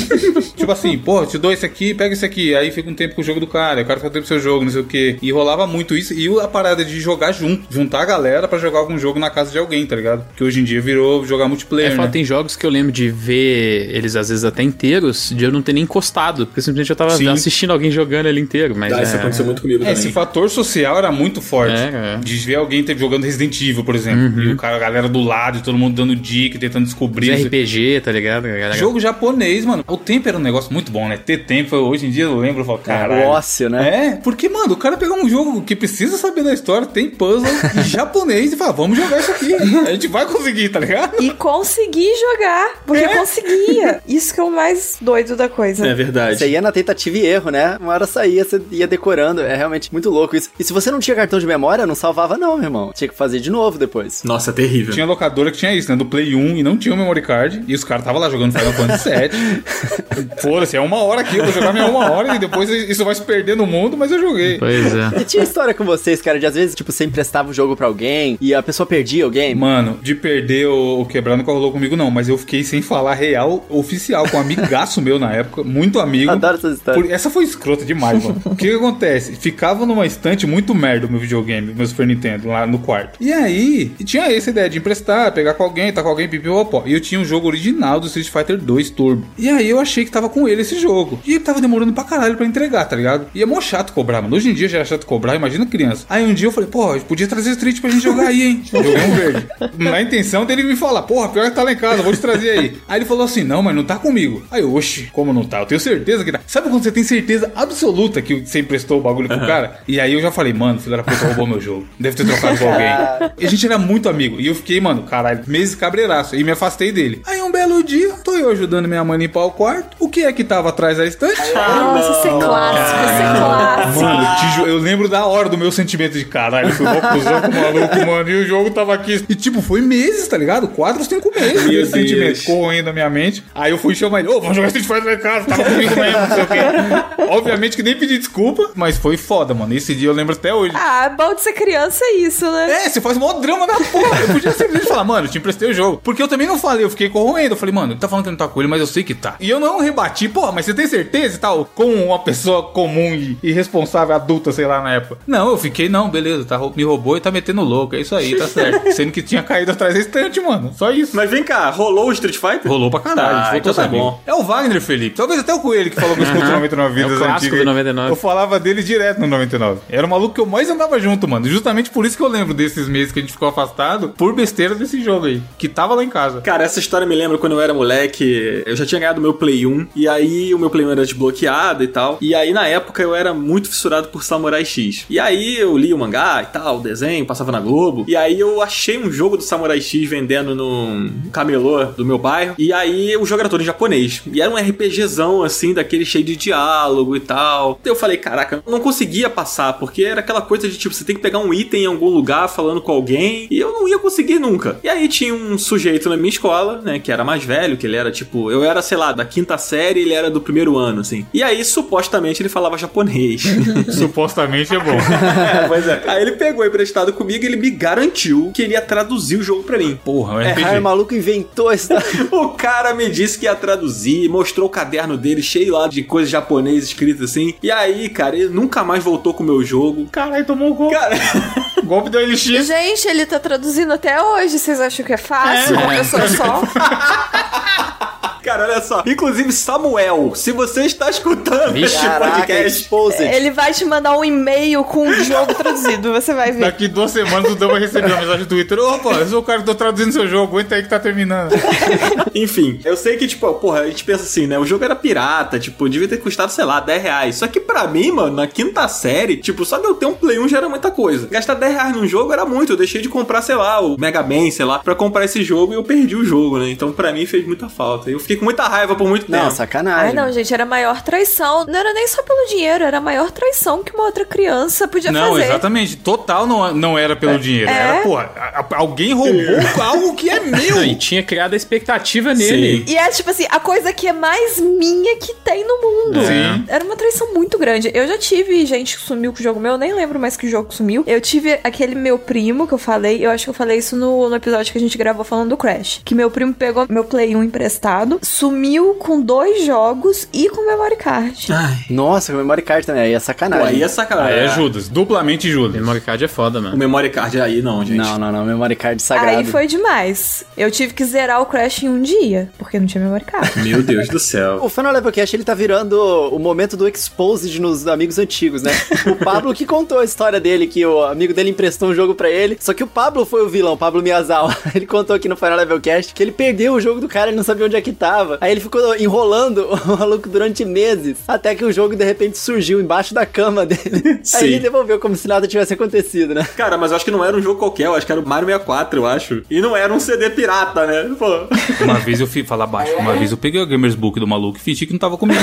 D: tipo assim, pô, te dou esse aqui, pega esse aqui. Aí fica um tempo com o jogo do cara, o cara fica um tempo com o seu jogo, não sei o quê. E rolava muito isso. E a parada de jogar junto, juntar a galera pra jogar algum jogo na casa de alguém, tá ligado? Que hoje em dia virou jogar multiplayer.
E: É,
D: né?
E: fala, tem jogos que eu lembro de ver eles às vezes até inteiros, de eu não ter nem encostado, porque simplesmente eu tava
D: Sim.
E: assistindo alguém jogando ele inteiro, mas
A: Ah,
E: é...
A: isso aconteceu muito comigo
D: É,
A: também.
D: esse fator social era muito forte.
E: É, é.
D: De ver alguém ter- jogando Resident Evil, por exemplo. E o cara, a galera do lado, e todo mundo dando dica, tentando descobrir.
E: Os RPG, tá ligado? Galera-
D: Jogo japonês, mano. O tempo era um negócio muito bom, né? Ter tempo, hoje em dia eu lembro, eu falo, caralho.
B: o ócio, né?
D: É, porque, mano, o cara pegar um jogo que precisa saber da história, tem puzzle em japonês e fala, vamos jogar isso aqui. A gente vai conseguir, tá ligado?
C: E consegui jogar, porque conseguia. Isso que é o mais doido da coisa.
A: É verdade.
B: Você ia na tentativa e erro, né? Uma hora saía, você ia decorando. É realmente muito louco isso. E se você não tinha cartão de memória, não salvava, não, meu irmão. Tinha que fazer de novo depois.
A: Nossa, terrível.
D: Tinha locadora que tinha isso, né? Do Play 1 e não tinha o memory card. E os caras estavam lá jogando Final Fantasy VII. Foda-se, é uma hora aqui, eu vou jogar minha uma hora e depois isso vai se perder no mundo, mas eu joguei.
E: Pois é.
B: E tinha história com vocês, cara, de às vezes, tipo, você emprestava o jogo pra alguém e a pessoa perdia o game.
D: Mano, de perder o, o quebrar nunca rolou comigo, não. Mas eu fiquei sem falar real oficial com um amigaço meu na época, muito amigo.
B: Adoro essas histórias.
D: Por- essa foi escrota demais, mano. O que, que acontece? Ficava numa estante muito merda o meu videogame, meu Super Nintendo, lá no quarto. E aí, tinha essa ideia de emprestar, pegar com alguém, tá com alguém, pipipopó. E eu tinha um jogo original do Street Fighter 2 Turbo. E aí eu achei que tava com ele esse jogo. E tava demorando pra caralho pra entregar, tá ligado? E é mó chato cobrar, mano. Hoje em dia já é chato cobrar, imagina criança. Aí um dia eu falei, pô, podia trazer Street pra gente jogar aí, hein? Joguei um verde. Na intenção dele me falar, porra, pior que tá lá em casa, vou te trazer aí. Aí ele falou assim, não, mas não tá comigo. Aí eu, oxi, como não tá? Eu tenho certeza que tá. Sabe quando você tem certeza absoluta que você emprestou o bagulho pro cara? E aí eu já falei, mano, filho da puta roubou meu jogo. Deve ter trocado com alguém. E a gente era muito amigo. E eu fiquei, mano, caralho, meses cabreiraço. E me afastei dele. Aí um belo dia, tô eu ajudando minha mãe a limpar o quarto. O que é que tava atrás da estante?
C: Nossa, isso é clássico, isso é clássico.
D: Mano, eu lembro da hora do meu sentimento de caralho, fui mó cuzão com o maluco, mano, e o jogo tava aqui. E tipo, foi meses, tá ligado? Quatro, cinco meses
A: Meu
D: esse sentimento
A: Deus.
D: corroendo na minha mente. Aí eu fui chamar ele, ô, vamos jogar Street Fighter lá em casa, tava comigo mesmo, não sei o quê. Obviamente que nem pedi desculpa, mas foi foda, mano. Esse dia eu lembro até hoje.
C: Ah, bom de ser criança é isso, né?
D: É, você faz mó drama da porra. Eu podia simplesmente falar, mano, eu te emprestei o jogo. Porque eu também não falei, eu fiquei corroendo. Eu falei, mano, ele tá falando que não tá com ele, mas eu sei que tá. E eu não rebati, porra, mas você tem certeza e tal? Com uma pessoa comum e irresponsável, adulta, sei lá, na época. Não, eu fiquei, não, beleza, tá, me roubou e tá metendo louco. É isso aí, tá certo. Sendo que tinha caído atrás da estante, mano. Só isso.
A: Mas vem cá, rolou o Street Fighter?
D: Rolou pra caralho,
A: Ah,
D: a gente
A: então
D: voltou
A: tá
D: ser amigo.
A: bom.
D: É o Wagner, Felipe. Talvez até o Coelho que falou que eu escuto 99 vidas
E: É o clássico
D: antigas.
E: do 99.
D: Eu falava dele direto no 99. Era o maluco que eu mais andava junto, mano. Justamente por isso que eu lembro desses meses que a gente ficou afastado, por besteira desse jogo aí, que tava lá em casa.
A: Cara, essa história me lembra quando eu era moleque. Eu já tinha ganhado meu Play 1. E aí o meu Play 1 era desbloqueado e tal. E aí na época eu era muito fissurado por Samurai X. E aí eu li o mangá e tal, o desenho, passava na Globo. E aí eu achei um jogo do Samurai X vendendo no camelô do meu bairro. E aí o jogo era todo em japonês. E era um RPGzão assim, daquele cheio de diálogo e tal. Então eu falei, caraca, eu não conseguia passar, porque era aquela coisa de tipo, você tem que pegar um item em algum lugar falando com alguém. E eu não ia conseguir nunca. E aí tinha um sujeito na minha escola, né, que era mais velho, que ele era tipo, eu era, sei lá, da quinta série, ele era do primeiro ano, assim. E aí, supostamente, ele falava japonês.
D: Supostamente é bom.
A: é, pois é. Aí ele pegou emprestado comigo e ele me garantiu que ele ia traduzir o jogo pra mim.
D: Porra,
B: É,
D: RPG.
B: aí o maluco inventou isso.
A: O cara me disse que ia traduzir, mostrou o caderno dele cheio lá de coisas japonesas escritas assim. E aí, cara, ele nunca mais voltou com o meu jogo.
D: Caralho, tomou um golpe.
A: Cara,
D: Golpe do LX.
C: Gente, ele tá traduzindo até hoje. Vocês acham que é fácil? Uma pessoa só?
A: Cara, olha só. Inclusive, Samuel, se você está escutando
E: Vixe,
A: este
B: Caraca,
A: podcast.
B: exposed.
C: Ele vai te mandar um e-mail com o jogo traduzido, você vai ver.
D: Daqui duas semanas o Dan vai receber uma mensagem do Twitter. Opa, eu sou o cara que tô traduzindo seu jogo, aguenta aí que tá terminando.
A: Enfim, eu sei que, tipo, porra, a gente pensa assim, né? O jogo era pirata, tipo, devia ter custado, sei lá, 10 reais. Só que pra mim, mano, na quinta série, tipo, só de eu ter um Play 1 já era muita coisa. Gastar 10 reais num jogo era muito. Eu deixei de comprar, sei lá, o Mega Man, sei lá, pra comprar esse jogo e eu perdi o jogo, né? Então pra mim fez muita falta. Eu fiquei com muita raiva por muito
B: Não,
A: tempo.
B: sacanagem.
C: Ai, não, gente, era a maior traição. Não era nem só pelo dinheiro, era a maior traição que uma outra criança podia
D: Não,
C: fazer.
D: exatamente. Total não, não era pelo dinheiro.
C: É?
D: Era, porra, a- a- alguém roubou algo que é meu.
E: Não, e tinha criado a expectativa nele.
C: E é tipo assim, a coisa que é mais minha que tem no mundo.
D: Sim.
C: Era uma traição muito grande. Eu já tive gente que sumiu com o jogo meu, eu nem lembro mais que jogo sumiu. Eu tive aquele meu primo que eu falei, eu acho que eu falei isso no, no episódio que a gente gravou falando do Crash. Que meu primo pegou meu Play 1 emprestado, sumiu com dois jogos e com memory card.
A: Ai,
B: Nossa, o memory card também, aí é
A: pô,
B: sacanagem.
A: aí é sacanagem.
D: Aí é Judas, duplamente Judas.
E: Memory card é foda,
A: O
E: mano.
A: memory card aí não, gente.
B: Não, não, não, memory card sagrado.
C: Aí foi demais. Eu tive que zerar o Crash em um dia, porque não tinha memory card.
A: Meu Deus do céu.
B: O Final Level Cast, ele tá virando o momento do exposed nos amigos antigos, né? O Pablo que contou a história dele, que o amigo dele emprestou um jogo pra ele, só que o Pablo foi o vilão, o Pablo Miyazawa. Ele contou aqui no Final Level Cast que ele perdeu o jogo do cara, ele não sabia onde é que Aí ele ficou enrolando o maluco durante meses, até que o jogo de repente surgiu embaixo da cama dele.
A: Sim.
B: Aí ele devolveu como se nada tivesse acontecido, né?
A: Cara, mas eu acho que não era um jogo qualquer, eu acho que era o Mario 64, eu acho. E não era um CD pirata, né? Pô.
D: Uma vez eu fui falar baixo, uma vez eu peguei o Gamers Book do maluco e fingi que não tava comigo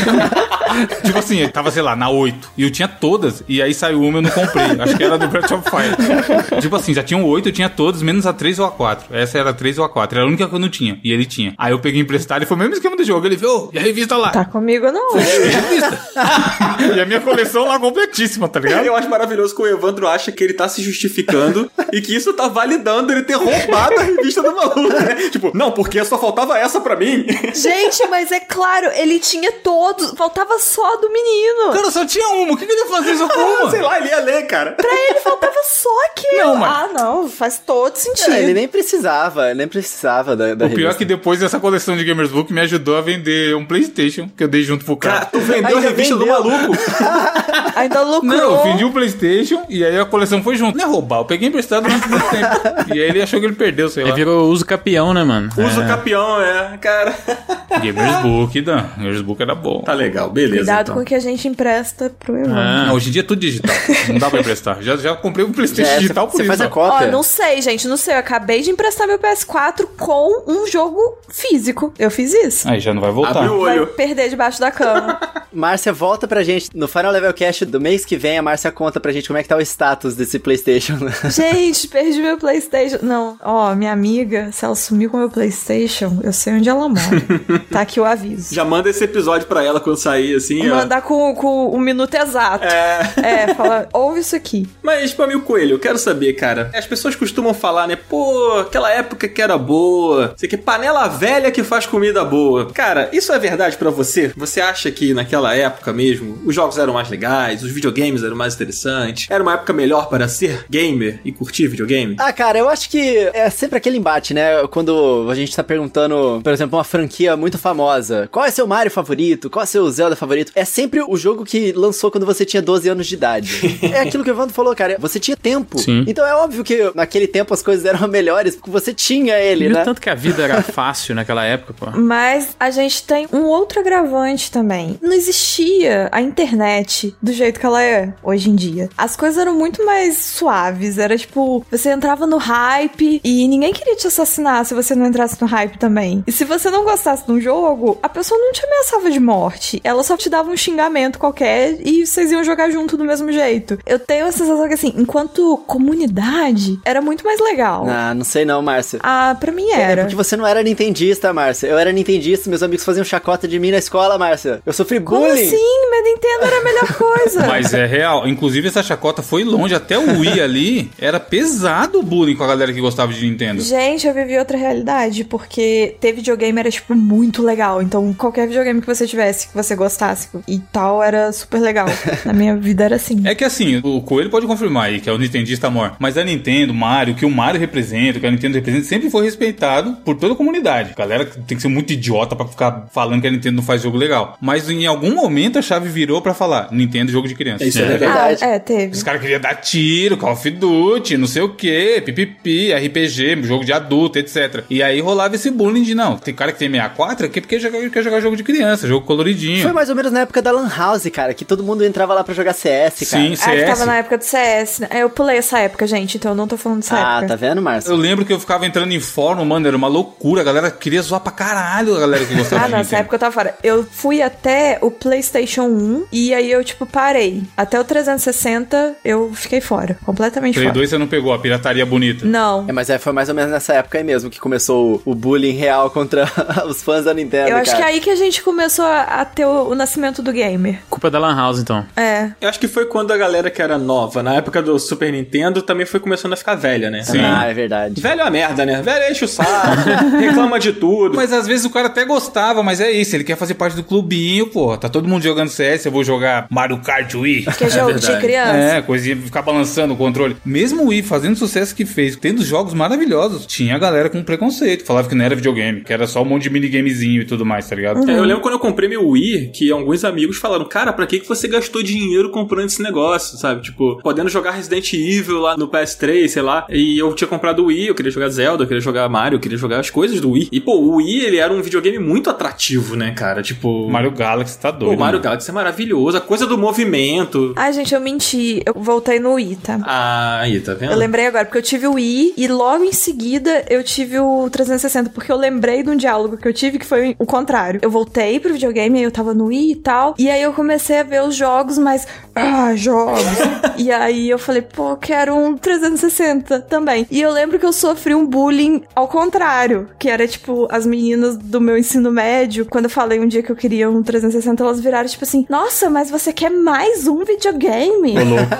D: tipo assim, ele tava, sei lá, na 8. E eu tinha todas. E aí saiu uma e eu não comprei. Acho que era do Breath of Fire. tipo assim, já tinham 8, eu tinha todas, menos a 3 ou a 4. Essa era a 3 ou a 4. Era a única que eu não tinha. E ele tinha. Aí eu peguei emprestado e foi o mesmo esquema do jogo. Ele viu, e a revista lá?
C: Tá comigo não.
D: E a minha coleção lá completíssima, tá ligado?
A: Eu acho maravilhoso que o Evandro acha que ele tá se justificando e que isso tá validando ele ter roubado a revista do maluco, né? Tipo, não, porque só faltava essa pra mim.
C: Gente, mas é claro, ele tinha todos. Faltava só do menino.
D: Cara, só tinha uma. O que, que ele ia fazer só com uma?
A: Sei lá, ele ia ler, cara.
C: Pra ele faltava só aquilo.
D: Não, mas-
C: Ah, não, faz todo sentido.
B: É, ele nem precisava, nem precisava da, da
D: O pior é
B: revista.
D: que depois dessa coleção de Gamers Book me ajudou a vender um Playstation que eu dei junto pro
A: Cara,
D: cara.
A: tu vendeu a revista do
B: vendeu.
A: maluco.
C: Ainda lucrou.
D: Não, eu vendi um Playstation e aí a coleção foi junto. Não é roubar, eu peguei emprestado durante muito tempo. E aí ele achou que ele perdeu, sei lá.
E: virou uso capião, né, mano?
A: Usa
E: É.
A: o campeão, é. Cara.
D: Gamers Book, Dan. Gamers Book era bom.
A: Tá legal, beleza.
C: Cuidado
A: então.
C: com o que a gente empresta pro Evandro.
E: Ah.
D: Não, hoje em dia é tudo digital. Não dá pra emprestar. Já, já comprei um Playstation
B: É,
D: digital por isso.
B: faz a cópia.
C: Ó, não sei, gente, não sei. Eu acabei de emprestar meu PS4 com um jogo físico. Eu fiz isso.
D: Aí já não vai voltar.
A: Abre o
C: Vai
A: olho.
C: perder debaixo da cama.
B: Márcia, volta pra gente. No Final Level Cast do mês que vem, a Márcia conta pra gente como é que tá o status desse PlayStation.
C: gente, perdi meu PlayStation. Não, ó, minha amiga, se ela sumiu com meu PlayStation, eu sei onde ela mora. tá aqui o aviso.
A: Já manda esse episódio pra ela quando sair, assim, ó.
C: Mandar com, com o minuto exato.
A: É.
C: É, fala, ouve isso aqui.
A: Mas, pra mim, o Coelho, eu quero saber, cara. As pessoas costumam falar, né? Pô, aquela época que era boa. Sei que panela velha que faz comida boa. Cara, isso é verdade pra você? Você acha que naquela época mesmo os jogos eram mais legais, os videogames eram mais interessantes? Era uma época melhor para ser gamer e curtir videogame?
B: ah, cara, eu acho que é sempre aquele embate, né? Quando a gente tá perguntando, por exemplo, uma franquia muito famosa. Qual é seu Mario favorito? Qual é seu Zelda favorito? É sempre o jogo que lançou quando você tinha 12 anos de idade. é aquilo que o Evandro falou, cara. Você tinha tempo.
E: Sim.
B: Então é óbvio que naquele tempo as coisas eram melhores porque você tinha ele,
E: E
B: né?
E: tanto que a vida era fácil naquela época, pô.
C: Mas a gente tem um outro agravante também. Não existia a internet do jeito que ela é hoje em dia. As coisas eram muito mais suaves. Era tipo, você entrava no hype e ninguém queria te assassinar se você não entrasse no hype também. E se você não gostasse de um jogo, a pessoa não te ameaçava de morte. Ela só te dava um xingamento qualquer e vocês iam jogar junto do mesmo jeito. Eu tenho a sensação que, assim, enquanto comunidade, era muito mais legal.
B: Ah, não sei não, Márcia.
C: Ah, pra mim
B: É
C: era.
B: porque você não era nintendista, Márcia. Eu era nintendista, meus amigos faziam chacota de mim na escola, Márcia. Eu sofri
C: Como
B: bullying.
C: assim? Meu Nintendo era a melhor coisa.
D: Mas é real. Inclusive, essa chacota foi longe. Até o Wii ali era pesado o bullying com a galera que gostava de Nintendo.
C: Gente, eu vivi outra realidade, porque ter videogame era, tipo, muito legal. Então, qualquer videogame que você tivesse, que você clássico e tal era super legal. Na minha vida era assim.
D: É que assim, o Coelho pode confirmar aí, que é o Nintendista maior. Mas a Nintendo, Mario, o que o Mario representa, o que a Nintendo representa, sempre foi respeitado por toda a comunidade. Galera tem que ser muito idiota pra ficar falando que a Nintendo não faz jogo legal. Mas em algum momento a chave virou pra falar: Nintendo jogo de criança.
A: Isso é,
B: É
A: verdade.
C: Ah, é, teve.
D: Os caras queriam dar tiro, Call of Duty, não sei o que, pipipi, RPG, jogo de adulto, etc. E aí rolava esse bullying de não, tem cara que tem 64 aqui porque quer jogar jogo de criança, jogo coloridinho.
B: Foi mais ou menos na época da Lan House, cara, que todo mundo entrava lá pra jogar CS, cara.
D: Sim,
C: Ah, que tava
D: CS.
C: na época do CS. né? Eu pulei essa época, gente, então eu não tô falando dessa
B: Ah,
C: época.
B: tá vendo, Márcio?
D: Eu lembro que eu ficava entrando em fórum, mano, era uma loucura. A galera queria zoar pra caralho a galera que gostava
C: Ah,
D: de
C: nessa época eu tava fora. Eu fui até o PlayStation 1 e aí eu, tipo, parei. Até o 360 eu fiquei fora. Completamente
D: Play
C: fora.
D: 2 você não pegou a pirataria bonita.
C: Não.
B: É, mas é, foi mais ou menos nessa época aí mesmo que começou o, o bullying real contra os fãs da Nintendo,
C: Eu acho
B: cara.
C: que é aí que a gente começou a, a ter o, o nascimento do gamer.
E: Culpa da Lan House, então.
C: É.
A: Eu acho que foi quando a galera que era nova, na época do Super Nintendo, também foi começando a ficar velha, né?
D: Sim.
B: Ah, é verdade.
A: Velho é uma merda, né? Velho enche o saco, reclama de tudo.
D: Mas às vezes o cara até gostava, mas é isso, ele quer fazer parte do clubinho, pô. Tá todo mundo jogando CS, eu vou jogar Mario Kart Wii.
C: Que é jogo de
A: verdade.
C: criança.
D: É, coisinha, ficar balançando o controle. Mesmo o Wii fazendo o sucesso que fez, tendo jogos maravilhosos, tinha a galera com preconceito. Falava que não era videogame, que era só um monte de minigamezinho e tudo mais, tá ligado?
A: É, eu lembro quando eu comprei meu Wii, que alguns amigos falaram, cara, pra que, que você gastou dinheiro comprando esse negócio, sabe? Tipo, podendo jogar Resident Evil lá no PS3, sei lá. E eu tinha comprado o Wii, eu queria jogar Zelda, eu queria jogar Mario, eu queria jogar as coisas do Wii. E, pô, o Wii, ele era um videogame muito atrativo, né, cara? Tipo...
D: Mario Galaxy tá doido.
A: Pô, Mario
D: mano.
A: Galaxy é maravilhoso, a coisa do movimento.
C: Ai, gente, eu menti. Eu voltei no Wii, tá?
A: Ah, aí, tá vendo?
C: Eu lembrei agora, porque eu tive o Wii e logo em seguida eu tive o 360, porque eu lembrei de um diálogo que eu tive que foi o contrário. Eu voltei pro videogame, aí eu tava no Wii e tal, e aí eu comecei a ver os jogos, mas. Ah, jogos! e aí eu falei, pô, quero um 360 também. E eu lembro que eu sofri um bullying ao contrário, que era tipo, as meninas do meu ensino médio, quando eu falei um dia que eu queria um 360, elas viraram tipo assim: Nossa, mas você quer mais um videogame?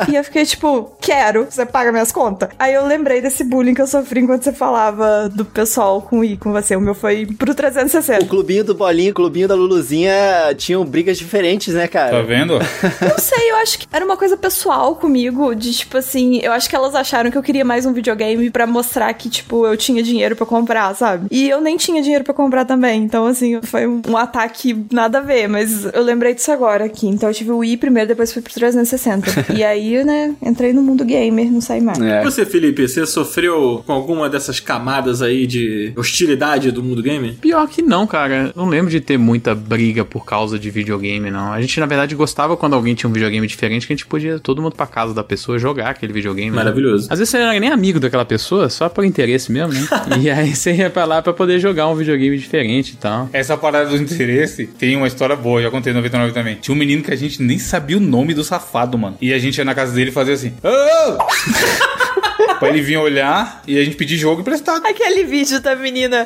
C: E eu fiquei tipo, quero, você paga minhas contas. Aí eu lembrei desse bullying que eu sofri enquanto você falava do pessoal com I com você. O meu foi pro
B: O
C: 360.
B: clubinho do Bolinho, o clubinho da Luluzinha tinham brigas diferentes, né,
D: Tá
B: cara?
D: vendo?
C: Não sei, eu acho que era uma coisa pessoal comigo, de tipo assim, eu acho que elas acharam que eu queria mais um videogame pra mostrar que, tipo, eu tinha dinheiro pra comprar, sabe? E eu nem tinha dinheiro pra comprar também. Então, assim, foi um, ataque nada a ver, mas eu lembrei disso agora aqui. Então eu tive o Wii primeiro, depois fui pro 360. e aí, né, entrei no mundo gamer, não saí mais.
A: E
B: É.
A: você, Felipe, você sofreu com alguma dessas camadas aí de hostilidade do mundo gamer?
E: Pior que não, cara. Não lembro de ter muita briga por causa de videogame, não. A gente, na verdade, gostava quando alguém tinha um videogame diferente, que a gente podia todo mundo pra casa da pessoa jogar aquele videogame. né?
A: Maravilhoso.
E: Às vezes você não era nem amigo daquela pessoa, só por interesse mesmo, né? e aí você ia pra lá pra poder jogar um videogame diferente e tal.
D: Essa parada do interesse tem uma história boa, já contei no 99 também. Tinha um menino que a gente nem sabia o nome do safado, mano. E a gente ia na casa dele e fazia assim. "Ô!" pra ele vir olhar e a gente pedir jogo emprestado.
C: Aquele vídeo da menina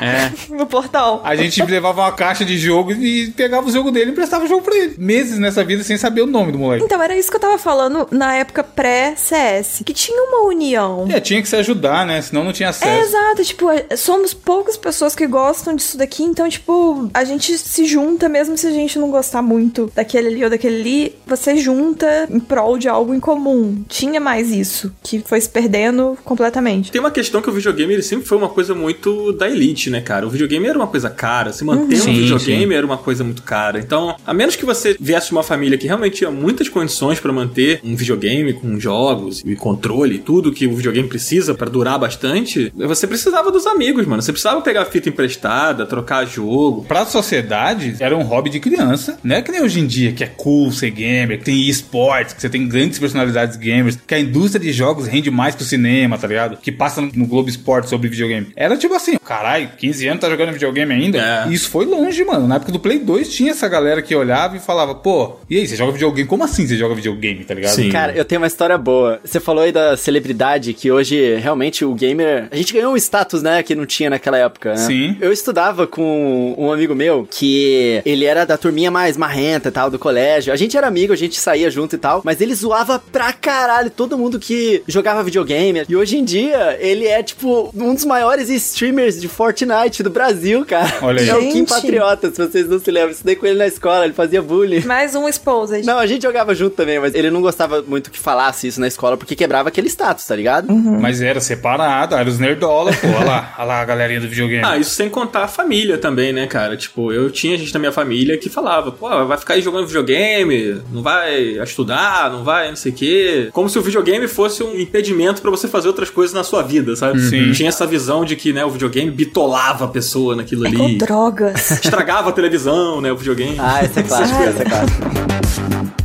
E: É.
C: no portão.
D: A gente levava uma caixa de jogo e pegava o jogo dele e emprestava o jogo pra ele. Meses nessa vida sem saber o nome do moleque.
C: Então, era isso que eu tava falando na época pré-CS. Que tinha uma união.
D: É, tinha que se ajudar, né? Senão não tinha
C: É,
D: acesso.
C: exato, tipo, somos poucas pessoas que gostam disso daqui, então, tipo, a gente se junta, mesmo se a gente não gostar muito daquele ali ou daquele ali, você junta em prol de algo em comum. Tinha mais isso, que foi se perdendo completamente.
A: Tem uma questão que o videogame ele sempre foi uma coisa muito da elite, né, cara? O videogame era uma coisa cara, se manter um
E: Sim,
A: videogame era uma coisa muito cara. Então, a menos que você viesse de uma família que realmente tinha muitas condições pra manter um videogame com jogos e controle, tudo que o videogame precisa pra durar bastante, você precisava dos amigos, mano. Você precisava pegar fita emprestada, trocar jogo.
D: Pra sociedade, era um hobby de criança. Não é que nem hoje em dia, que é cool ser gamer, que tem esportes, que você tem grandes personalidades gamers, que a indústria de jogos rende mais que o cinema, tá ligado? Que passa no Globo Esporte sobre videogame. Era tipo assim, caralho, 15 anos tá jogando videogame ainda?
A: É.
D: E isso foi longe, mano. Na época do Play 2 tinha essa galera que olhava e falava, pô, e aí, você joga videogame? Como assim você joga videogame, tá ligado?
A: Sim.
B: Cara, eu tenho uma história boa. Você falou aí da celebridade, que hoje realmente o gamer. A gente ganhou um status, né, que não tinha naquela época, né?
D: Sim.
B: Eu estudava com um amigo meu que ele era da turminha mais marrenta e tal, do colégio. A gente era amigo, a gente saía junto e tal, mas ele zoava pra caralho todo mundo que jogava videogame. E hoje em dia, ele é, tipo, um dos maiores streamers de Fortnite do Brasil, cara.
D: Olha aí.
B: É o. Kim Patriota, se vocês não se lembram. Estudei com ele na escola, ele fazia bullying.
C: Mais um Exposed.
B: Não, a gente jogava junto também, mas ele não gostava muito que falasse isso na escola, porque quebrava aquele status, tá ligado?
D: Mas era separado, era os nerdola, pô. Olha lá, olha lá a galerinha do videogame.
A: Ah, isso sem contar a família também, né, cara? Tipo, eu tinha gente na minha família que falava, pô, vai ficar aí jogando videogame, não vai estudar, não vai não sei o quê. Como se o videogame fosse um impedimento pra você fazer outras coisas na sua vida, sabe?
D: Sim.
A: Tinha essa visão de que, né, o videogame bitolava a pessoa naquilo
C: É com
A: ali.
C: drogas.
A: Estragava a televisão, né, o videogame.
B: Ah, essa é clássica, essa é clássica.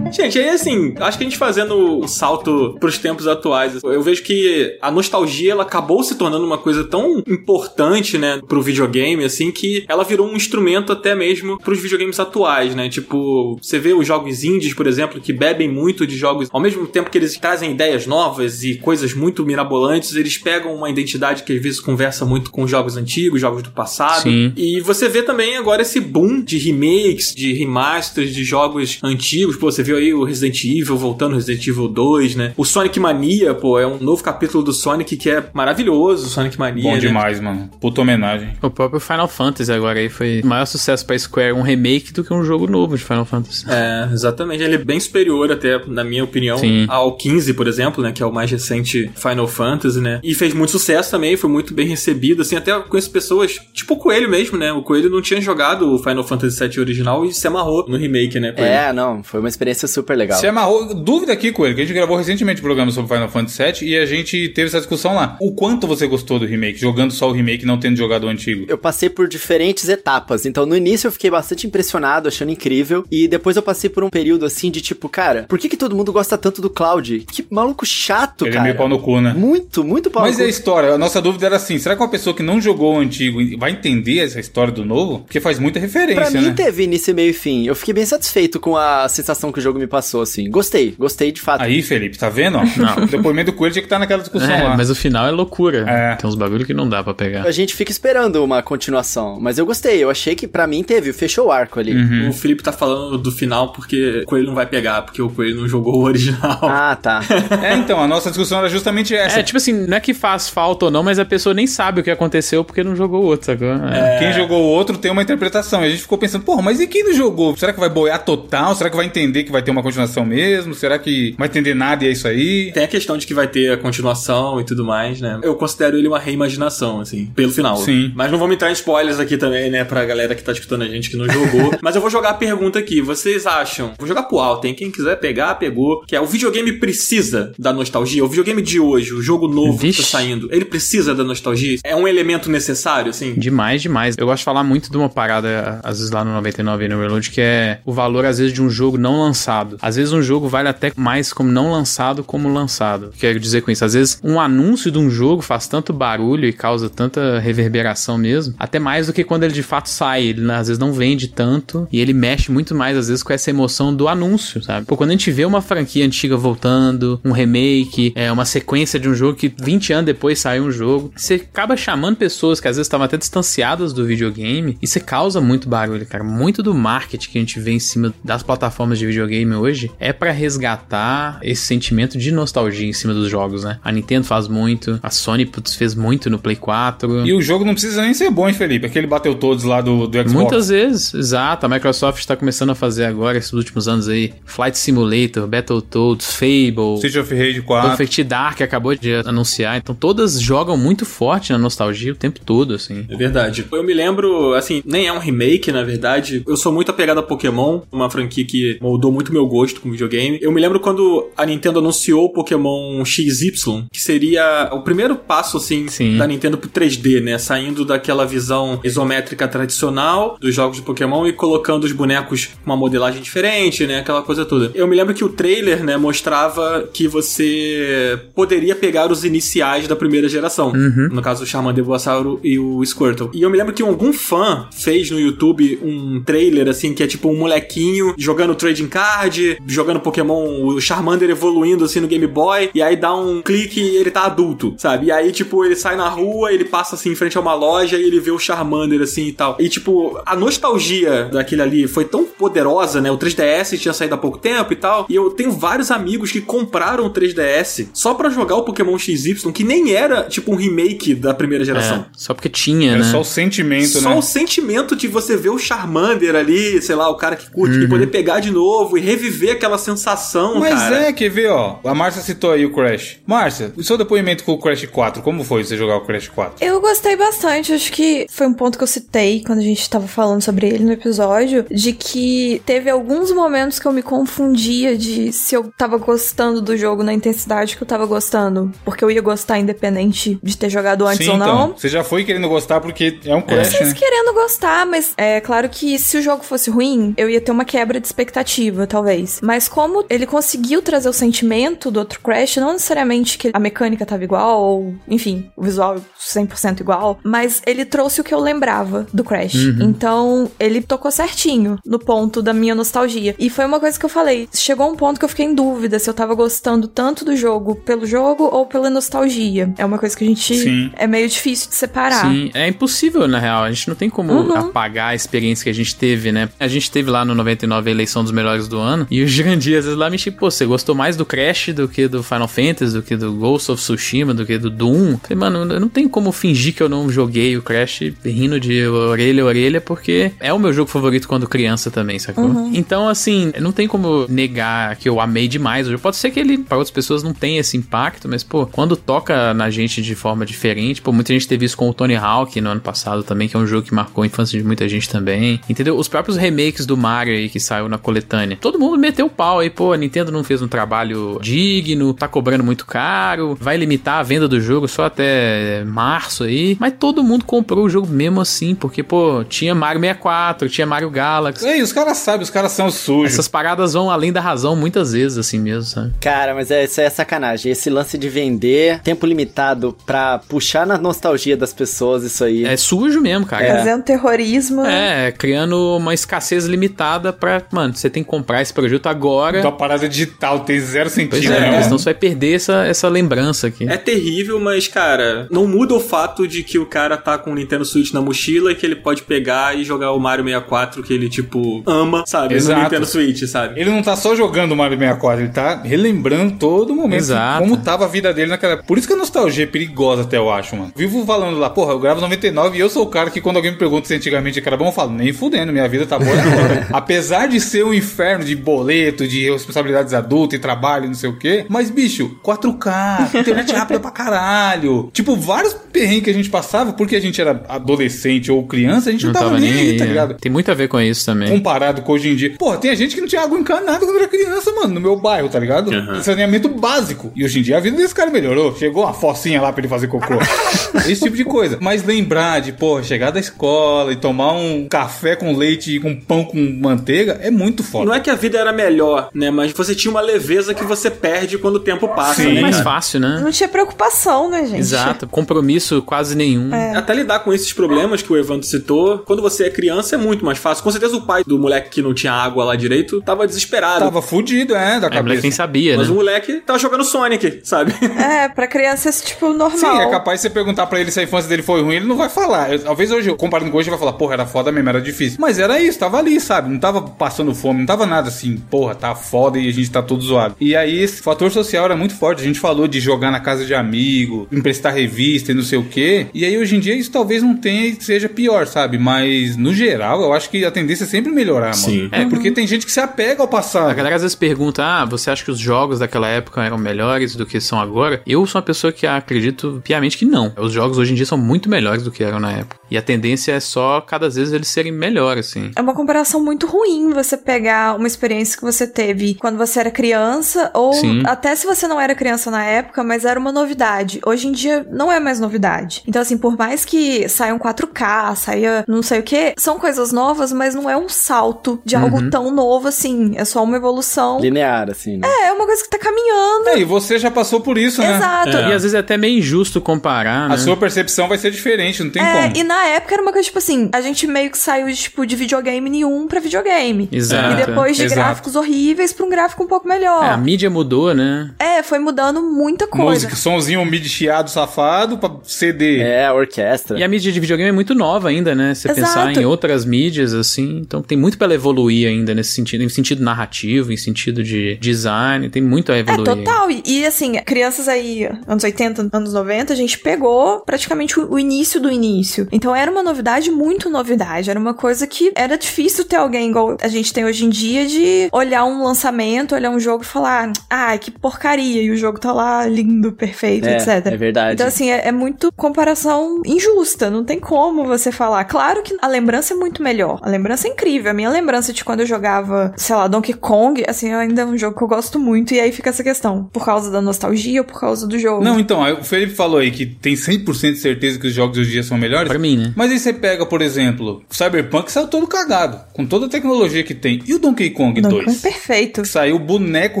A: Gente, aí assim, acho que a gente fazendo o salto pros tempos atuais, eu vejo que a nostalgia ela acabou se tornando uma coisa tão importante, né, pro videogame, assim, que ela virou um instrumento até mesmo pros videogames atuais, né? Tipo, você vê os jogos indies, por exemplo, que bebem muito de jogos, ao mesmo tempo que eles trazem ideias novas e coisas muito mirabolantes, eles pegam uma identidade que às vezes conversa muito com jogos antigos, jogos do passado.
E: Sim.
A: E você vê também agora esse boom de remakes, de remasters de jogos antigos. Pô, você viu aí o Resident Evil voltando, Resident Evil 2, né? O Sonic Mania, pô, é um novo capítulo do Sonic que é maravilhoso, Sonic Mania.
D: Bom
A: né?
D: demais, mano. Puta homenagem.
E: O próprio Final Fantasy agora aí foi maior sucesso pra Square um remake do que um jogo novo de Final Fantasy.
A: É, exatamente. Ele é bem superior, até, na minha opinião,
E: Sim.
A: ao 15, por exemplo, né? Que é o mais recente Final Fantasy, né? E fez muito sucesso também, foi muito bem recebido, assim, até conheço pessoas, tipo o Coelho mesmo, né? O Coelho não tinha jogado o Final Fantasy VII original e se amarrou no remake, né? Coelho?
B: É, não, foi uma experiência super legal.
D: Você amarrou. Dúvida aqui, Coelho, que a gente gravou recentemente um programa sobre Final Fantasy VII e a gente teve essa discussão lá. O quanto você gostou do remake, jogando só o remake, não tendo jogado o antigo?
B: Eu passei por diferentes etapas. Então, no início eu fiquei bastante impressionado, achando incrível. E depois eu passei por um período assim de tipo, cara, por que, que todo mundo gosta tanto do Cloud? Que maluco chato,
D: Ele é
B: cara.
D: meio pau no cu, né?
B: Muito, muito pau
D: Mas
B: no
D: é a
B: cu.
D: história, a nossa dúvida era assim: será que uma pessoa que não jogou o antigo vai entender essa história do novo? Porque faz muita referência,
B: Pra mim
D: né?
B: teve início, meio e fim. Eu fiquei bem satisfeito com a sensação que o jogo me passou, assim. Gostei, gostei de fato.
D: Aí, Felipe, tá vendo? ó? O depoimento do Coelho tinha que estar naquela discussão
E: É,
D: lá.
E: mas o final é loucura.
D: É.
E: Tem uns bagulho que não dá pra pegar.
B: A gente fica esperando uma continuação, mas eu gostei. Eu achei que pra mim teve, fechou o arco ali.
D: Uhum.
A: O Felipe tá falando do final porque o Coelho não vai pegar, porque o Coelho não jogou o original.
B: Ah, tá.
D: É, então, a nossa discussão era justamente essa.
E: É, tipo assim, não é que faz falta ou não, mas a pessoa nem sabe o que aconteceu porque não jogou o outro, sacou? É.
D: Quem jogou o outro tem uma interpretação. E a gente ficou pensando, porra, mas e quem não jogou? Será que vai boiar total? Será que vai entender que vai ter uma continuação mesmo? Será que vai entender nada e é isso aí?
A: Tem a questão de que vai ter a continuação e tudo mais, né? Eu considero ele uma reimaginação, assim, pelo final.
D: Sim.
A: Mas não vamos entrar em spoilers aqui também, né? Pra galera que tá escutando a gente que não jogou. Mas eu vou jogar a pergunta aqui. Vocês acham? Vou jogar pro alto, hein? Quem quiser pegar, pegou. Que é: o videogame precisa da nostalgia? O videogame de hoje, o jogo novo que
E: Vixe.
A: tá saindo, ele precisa da nostalgia? É um elemento necessário, assim?
E: Demais, demais. Eu gosto de falar muito de uma parada, às vezes lá no 99 e no Reload, que é o valor, às vezes, de um jogo não lançado. Às vezes um jogo vale até mais como não lançado como lançado. Quero dizer com isso, às vezes um anúncio de um jogo faz tanto barulho e causa tanta reverberação mesmo, até mais do que quando ele de fato sai. Ele às vezes não vende tanto e ele mexe muito mais, às vezes, com essa emoção do anúncio, sabe? Pô, quando a gente vê uma franquia antiga voltando, um remake, é uma sequência de um jogo que 20 anos depois saiu um jogo, você acaba chamando pessoas que às vezes estavam até distanciadas do videogame e você causa muito barulho, cara. Muito do marketing que a gente vê em cima das plataformas de videogame hoje é pra resgatar esse sentimento de nostalgia em cima dos jogos, né? A Nintendo faz muito, a Sony putz, fez muito no Play 4.
D: E o jogo não precisa nem ser bom, hein, Felipe? Aquele bateu todos lá do, do Xbox.
E: Muitas vezes, exato. A Microsoft tá começando a fazer agora, esses últimos anos aí, Flight Simulator, Battletoads, Fable,
D: City of Rage 4.
E: Perfect Dark acabou de anunciar. Então todas jogam muito forte na nostalgia o tempo todo, assim.
A: É verdade. Eu me lembro, assim, nem é um remake, na verdade. Eu sou muito apegado a Pokémon, uma franquia que moldou muito meu gosto com videogame. Eu me lembro quando a Nintendo anunciou o Pokémon XY, que seria o primeiro passo, assim,
E: Sim.
A: da Nintendo pro 3D, né? Saindo daquela visão isométrica tradicional dos jogos de Pokémon e colocando os bonecos com uma modelagem diferente, né? Aquela coisa toda. Eu me lembro que o trailer, né, mostrava que você poderia pegar os iniciais da primeira geração. No caso, o Charmander, o Bulbasauro e o Squirtle. E eu me lembro que algum fã fez no YouTube um trailer, assim, que é tipo um molequinho jogando trading card tarde, jogando Pokémon, o Charmander evoluindo assim no Game Boy, e aí dá um clique e ele tá adulto, sabe? E aí, tipo, ele sai na rua, ele passa assim em frente a uma loja e ele vê o Charmander assim e tal. E, tipo, a nostalgia daquele ali foi tão poderosa, né? O 3DS tinha saído há pouco tempo e tal. E eu tenho vários amigos que compraram o 3DS só pra jogar o Pokémon XY, que nem era, tipo, um remake da primeira geração.
E: É, só porque tinha,
D: É
E: né?
D: só o sentimento,
A: Só
D: né?
A: o sentimento de você ver o Charmander ali, sei lá, o cara que curte,
E: Uhum.
A: e poder pegar de novo e reviver aquela sensação,
D: Mas
A: cara.
D: é, quer ver, ó. A Márcia citou aí o Crash. Márcia, o seu depoimento com o Crash 4, como foi você jogar o Crash 4?
C: Eu gostei bastante, acho que foi um ponto que eu citei quando a gente tava falando sobre ele no episódio, de que teve alguns momentos que eu me confundia de se eu tava gostando do jogo na intensidade que eu tava gostando, porque eu ia gostar independente de ter jogado antes
D: Sim,
C: ou não.
D: então. Você já foi querendo gostar porque é um Crash,
C: sei
D: né?
C: se querendo gostar, mas é claro que se o jogo fosse ruim, eu ia ter uma quebra de expectativa, talvez. Mas como ele conseguiu trazer o sentimento do outro Crash, não necessariamente que a mecânica tava igual, ou, enfim, o visual 100% igual, mas ele trouxe o que eu lembrava do Crash. Então, ele tocou certinho no ponto da minha nostalgia. E foi uma coisa que eu falei, chegou um ponto que eu fiquei em dúvida se eu tava gostando tanto do jogo pelo jogo ou pela nostalgia. É uma coisa que a gente
D: Sim.
C: é meio difícil de separar.
E: Sim, é impossível, na real. A gente não tem como
C: Uhum.
E: apagar a experiência que a gente teve, né? A gente teve lá no 99 a eleição dos melhores do ano. E o Jurandir, às vezes, lá me tipo, pô, você gostou mais do Crash do que do Final Fantasy, do que do Ghost of Tsushima, do que do Doom? Falei, mano, eu não tenho como fingir que eu não joguei o Crash rindo de orelha a orelha, porque é o meu jogo favorito quando criança também, sacou? Então, assim, não tem como negar que eu amei demais. Pode ser que ele, para outras pessoas, não tenha esse impacto, mas, pô, quando toca na gente de forma diferente, pô, muita gente teve isso com o Tony Hawk no ano passado também, que é um jogo que marcou a infância de muita gente também. Entendeu? Os próprios remakes do Mario aí que saiu na coletânea. Todo mundo meteu o pau aí, pô, a Nintendo não fez um trabalho digno, tá cobrando muito caro, vai limitar a venda do jogo só até março aí. Mas todo mundo comprou o jogo mesmo assim, porque, pô, tinha Mario 64, tinha Mario Galaxy.
D: Ei, os caras sabem, os caras são sujos.
E: Essas paradas vão além da razão muitas vezes, assim mesmo, sabe?
B: Cara, mas é, isso é sacanagem. Esse lance de vender tempo limitado pra puxar na nostalgia das pessoas, isso aí.
E: É sujo mesmo, cara.
C: Fazendo terrorismo. né?
E: É, criando uma escassez limitada pra. Mano, você tem que comprar esse produto agora.
D: Tua parada digital tem zero
E: Pois
D: sentido,
E: é,
D: né?
E: senão você vai perder essa, essa lembrança aqui.
A: É terrível, mas, cara, não muda o fato de que o cara tá com o Nintendo Switch na mochila e que ele pode pegar e jogar o Mario 64 que ele, tipo, ama, sabe?
D: Exato.
A: No Nintendo Switch, sabe?
D: Ele não tá só jogando Mario 64, ele tá relembrando todo momento
E: Exato.
D: como tava a vida dele naquela época. Por isso que a nostalgia é perigosa até, eu acho, mano. Vivo falando lá, porra, eu gravo 99 e eu sou o cara que quando alguém me pergunta se antigamente era bom, eu falo, nem fudendo, minha vida tá boa agora. Apesar de ser um inferno de boleto, de responsabilidades adultas e trabalho, não sei o quê, mas, bicho, 4K, internet rápida pra caralho. Tipo, vários perrengues que a gente passava, porque a gente era adolescente ou criança, a gente não,
E: não tava nem aí,
D: tá
E: né?
D: ligado?
E: Tem muito a ver com isso também.
D: comparado com hoje em dia. Porra, tem gente que não tinha água encanada quando era criança, mano, no meu bairro, tá ligado?
A: Uhum.
D: Saneamento básico. E hoje em dia a vida desse cara melhorou. Chegou uma focinha lá pra ele fazer cocô. Esse tipo de coisa. Mas lembrar de, porra, chegar da escola e tomar um café com leite e com pão com manteiga é muito foda.
A: Não é que a vida era melhor, né? Mas você tinha uma leveza que você perde quando o tempo passa,
D: Sim.
A: né?
E: mais fácil, né?
C: Não tinha preocupação, né, gente?
E: Exato. Compromisso quase nenhum.
C: É.
A: Até lidar com esses problemas que o Evandro citou, quando você é criança é muito mais fácil. Com certeza o pai do moleque que não tinha água lá direito tava desesperado.
D: Tava fudido, é, da
E: É, moleque
D: cabeça.
E: nem sabia,
A: Mas
E: né?
A: o moleque tava jogando Sonic, sabe?
C: É, pra criança esse tipo normal.
D: Sim, é capaz de você perguntar pra ele se a infância dele foi ruim, ele não vai falar. Eu- talvez hoje, comparando com hoje, ele vai falar, porra, era foda mesmo, era difícil. Mas era isso, tava ali, sabe? Não tava passando fome, não tava nada assim, porra, tá foda e a gente tá todo zoado. E aí, esse fator social era muito forte. A gente falou de jogar na casa de amigo, emprestar revista e não sei o quê. E aí, hoje em dia, isso talvez não tenha e seja pior, sabe? Mas, no geral, eu acho que a tendência é sempre melhorar, mano.
A: Sim.
D: É, porque tem gente que se apega ao passado.
E: A galera às vezes pergunta: ah, você acha que os jogos daquela época eram melhores do que são agora? Eu sou uma pessoa que acredito piamente que não. Os jogos hoje em dia são muito melhores do que eram na época. E a tendência é só cada vez eles serem melhores, assim.
C: É uma comparação muito ruim você pegar uma experiência que você teve quando você era criança, ou
E: Sim.
C: até se você não era criança na época, mas era uma novidade. Hoje em dia não é mais novidade. Então, assim, por mais que saia um 4K, saia não sei o que, são coisas novas, mas não é um salto de
E: Uhum.
C: algo tão novo assim. É só uma evolução.
B: Linear, assim, né?
C: É, é uma coisa que tá caminhando.
D: É, e você já passou por isso, né?
C: Exato.
A: É.
E: E às vezes é até meio injusto comparar, né?
D: A sua percepção vai ser diferente, não tem
C: É,
D: como.
C: e na época era uma coisa tipo assim, a gente meio que saiu de, tipo, de videogame nenhum pra videogame.
E: Exato.
C: E depois de
D: Exato.
C: Gráficos horríveis pra um gráfico um pouco melhor.
E: É, a mídia mudou, né?
C: É, foi mudando muita coisa.
D: Música, somzinho mid chiado safado pra CD.
B: É, a orquestra.
E: E a mídia de videogame é muito nova ainda, né? Se pensar em outras mídias, assim. Então tem muito pra ela evoluir ainda nesse sentido. Em sentido narrativo, em sentido de design. Tem muito a
C: É,
E: evoluir.
C: total. E, e, assim, crianças aí, anos 80, anos 90, a gente pegou praticamente o, o início do início. Então era uma novidade, muito novidade. Era uma coisa que era difícil ter alguém igual a gente tem hoje em dia de olhar um lançamento, olhar um jogo e falar, ah, que porcaria. E o jogo tá lá lindo, perfeito,
B: É,
C: etc.
B: é verdade.
C: Então, assim, é, é muito comparação injusta. Não tem como você falar. Claro que a lembrança é muito melhor. A lembrança é incrível. A minha lembrança de quando eu jogava, sei lá, Donkey Kong, assim, ainda é um jogo que eu gosto muito. E aí fica essa questão. Por causa da nostalgia ou por causa do jogo?
D: Não, então, o Felipe falou aí que tem 100% de certeza que os jogos hoje em dia são melhores.
E: Pra mim, né?
D: Mas aí você pega, por exemplo, o Cyberpunk saiu todo cagado, com toda a tecnologia que tem. E o Donkey Kong
C: Donkey
D: 2?
C: Kong é perfeito.
D: Saiu boneco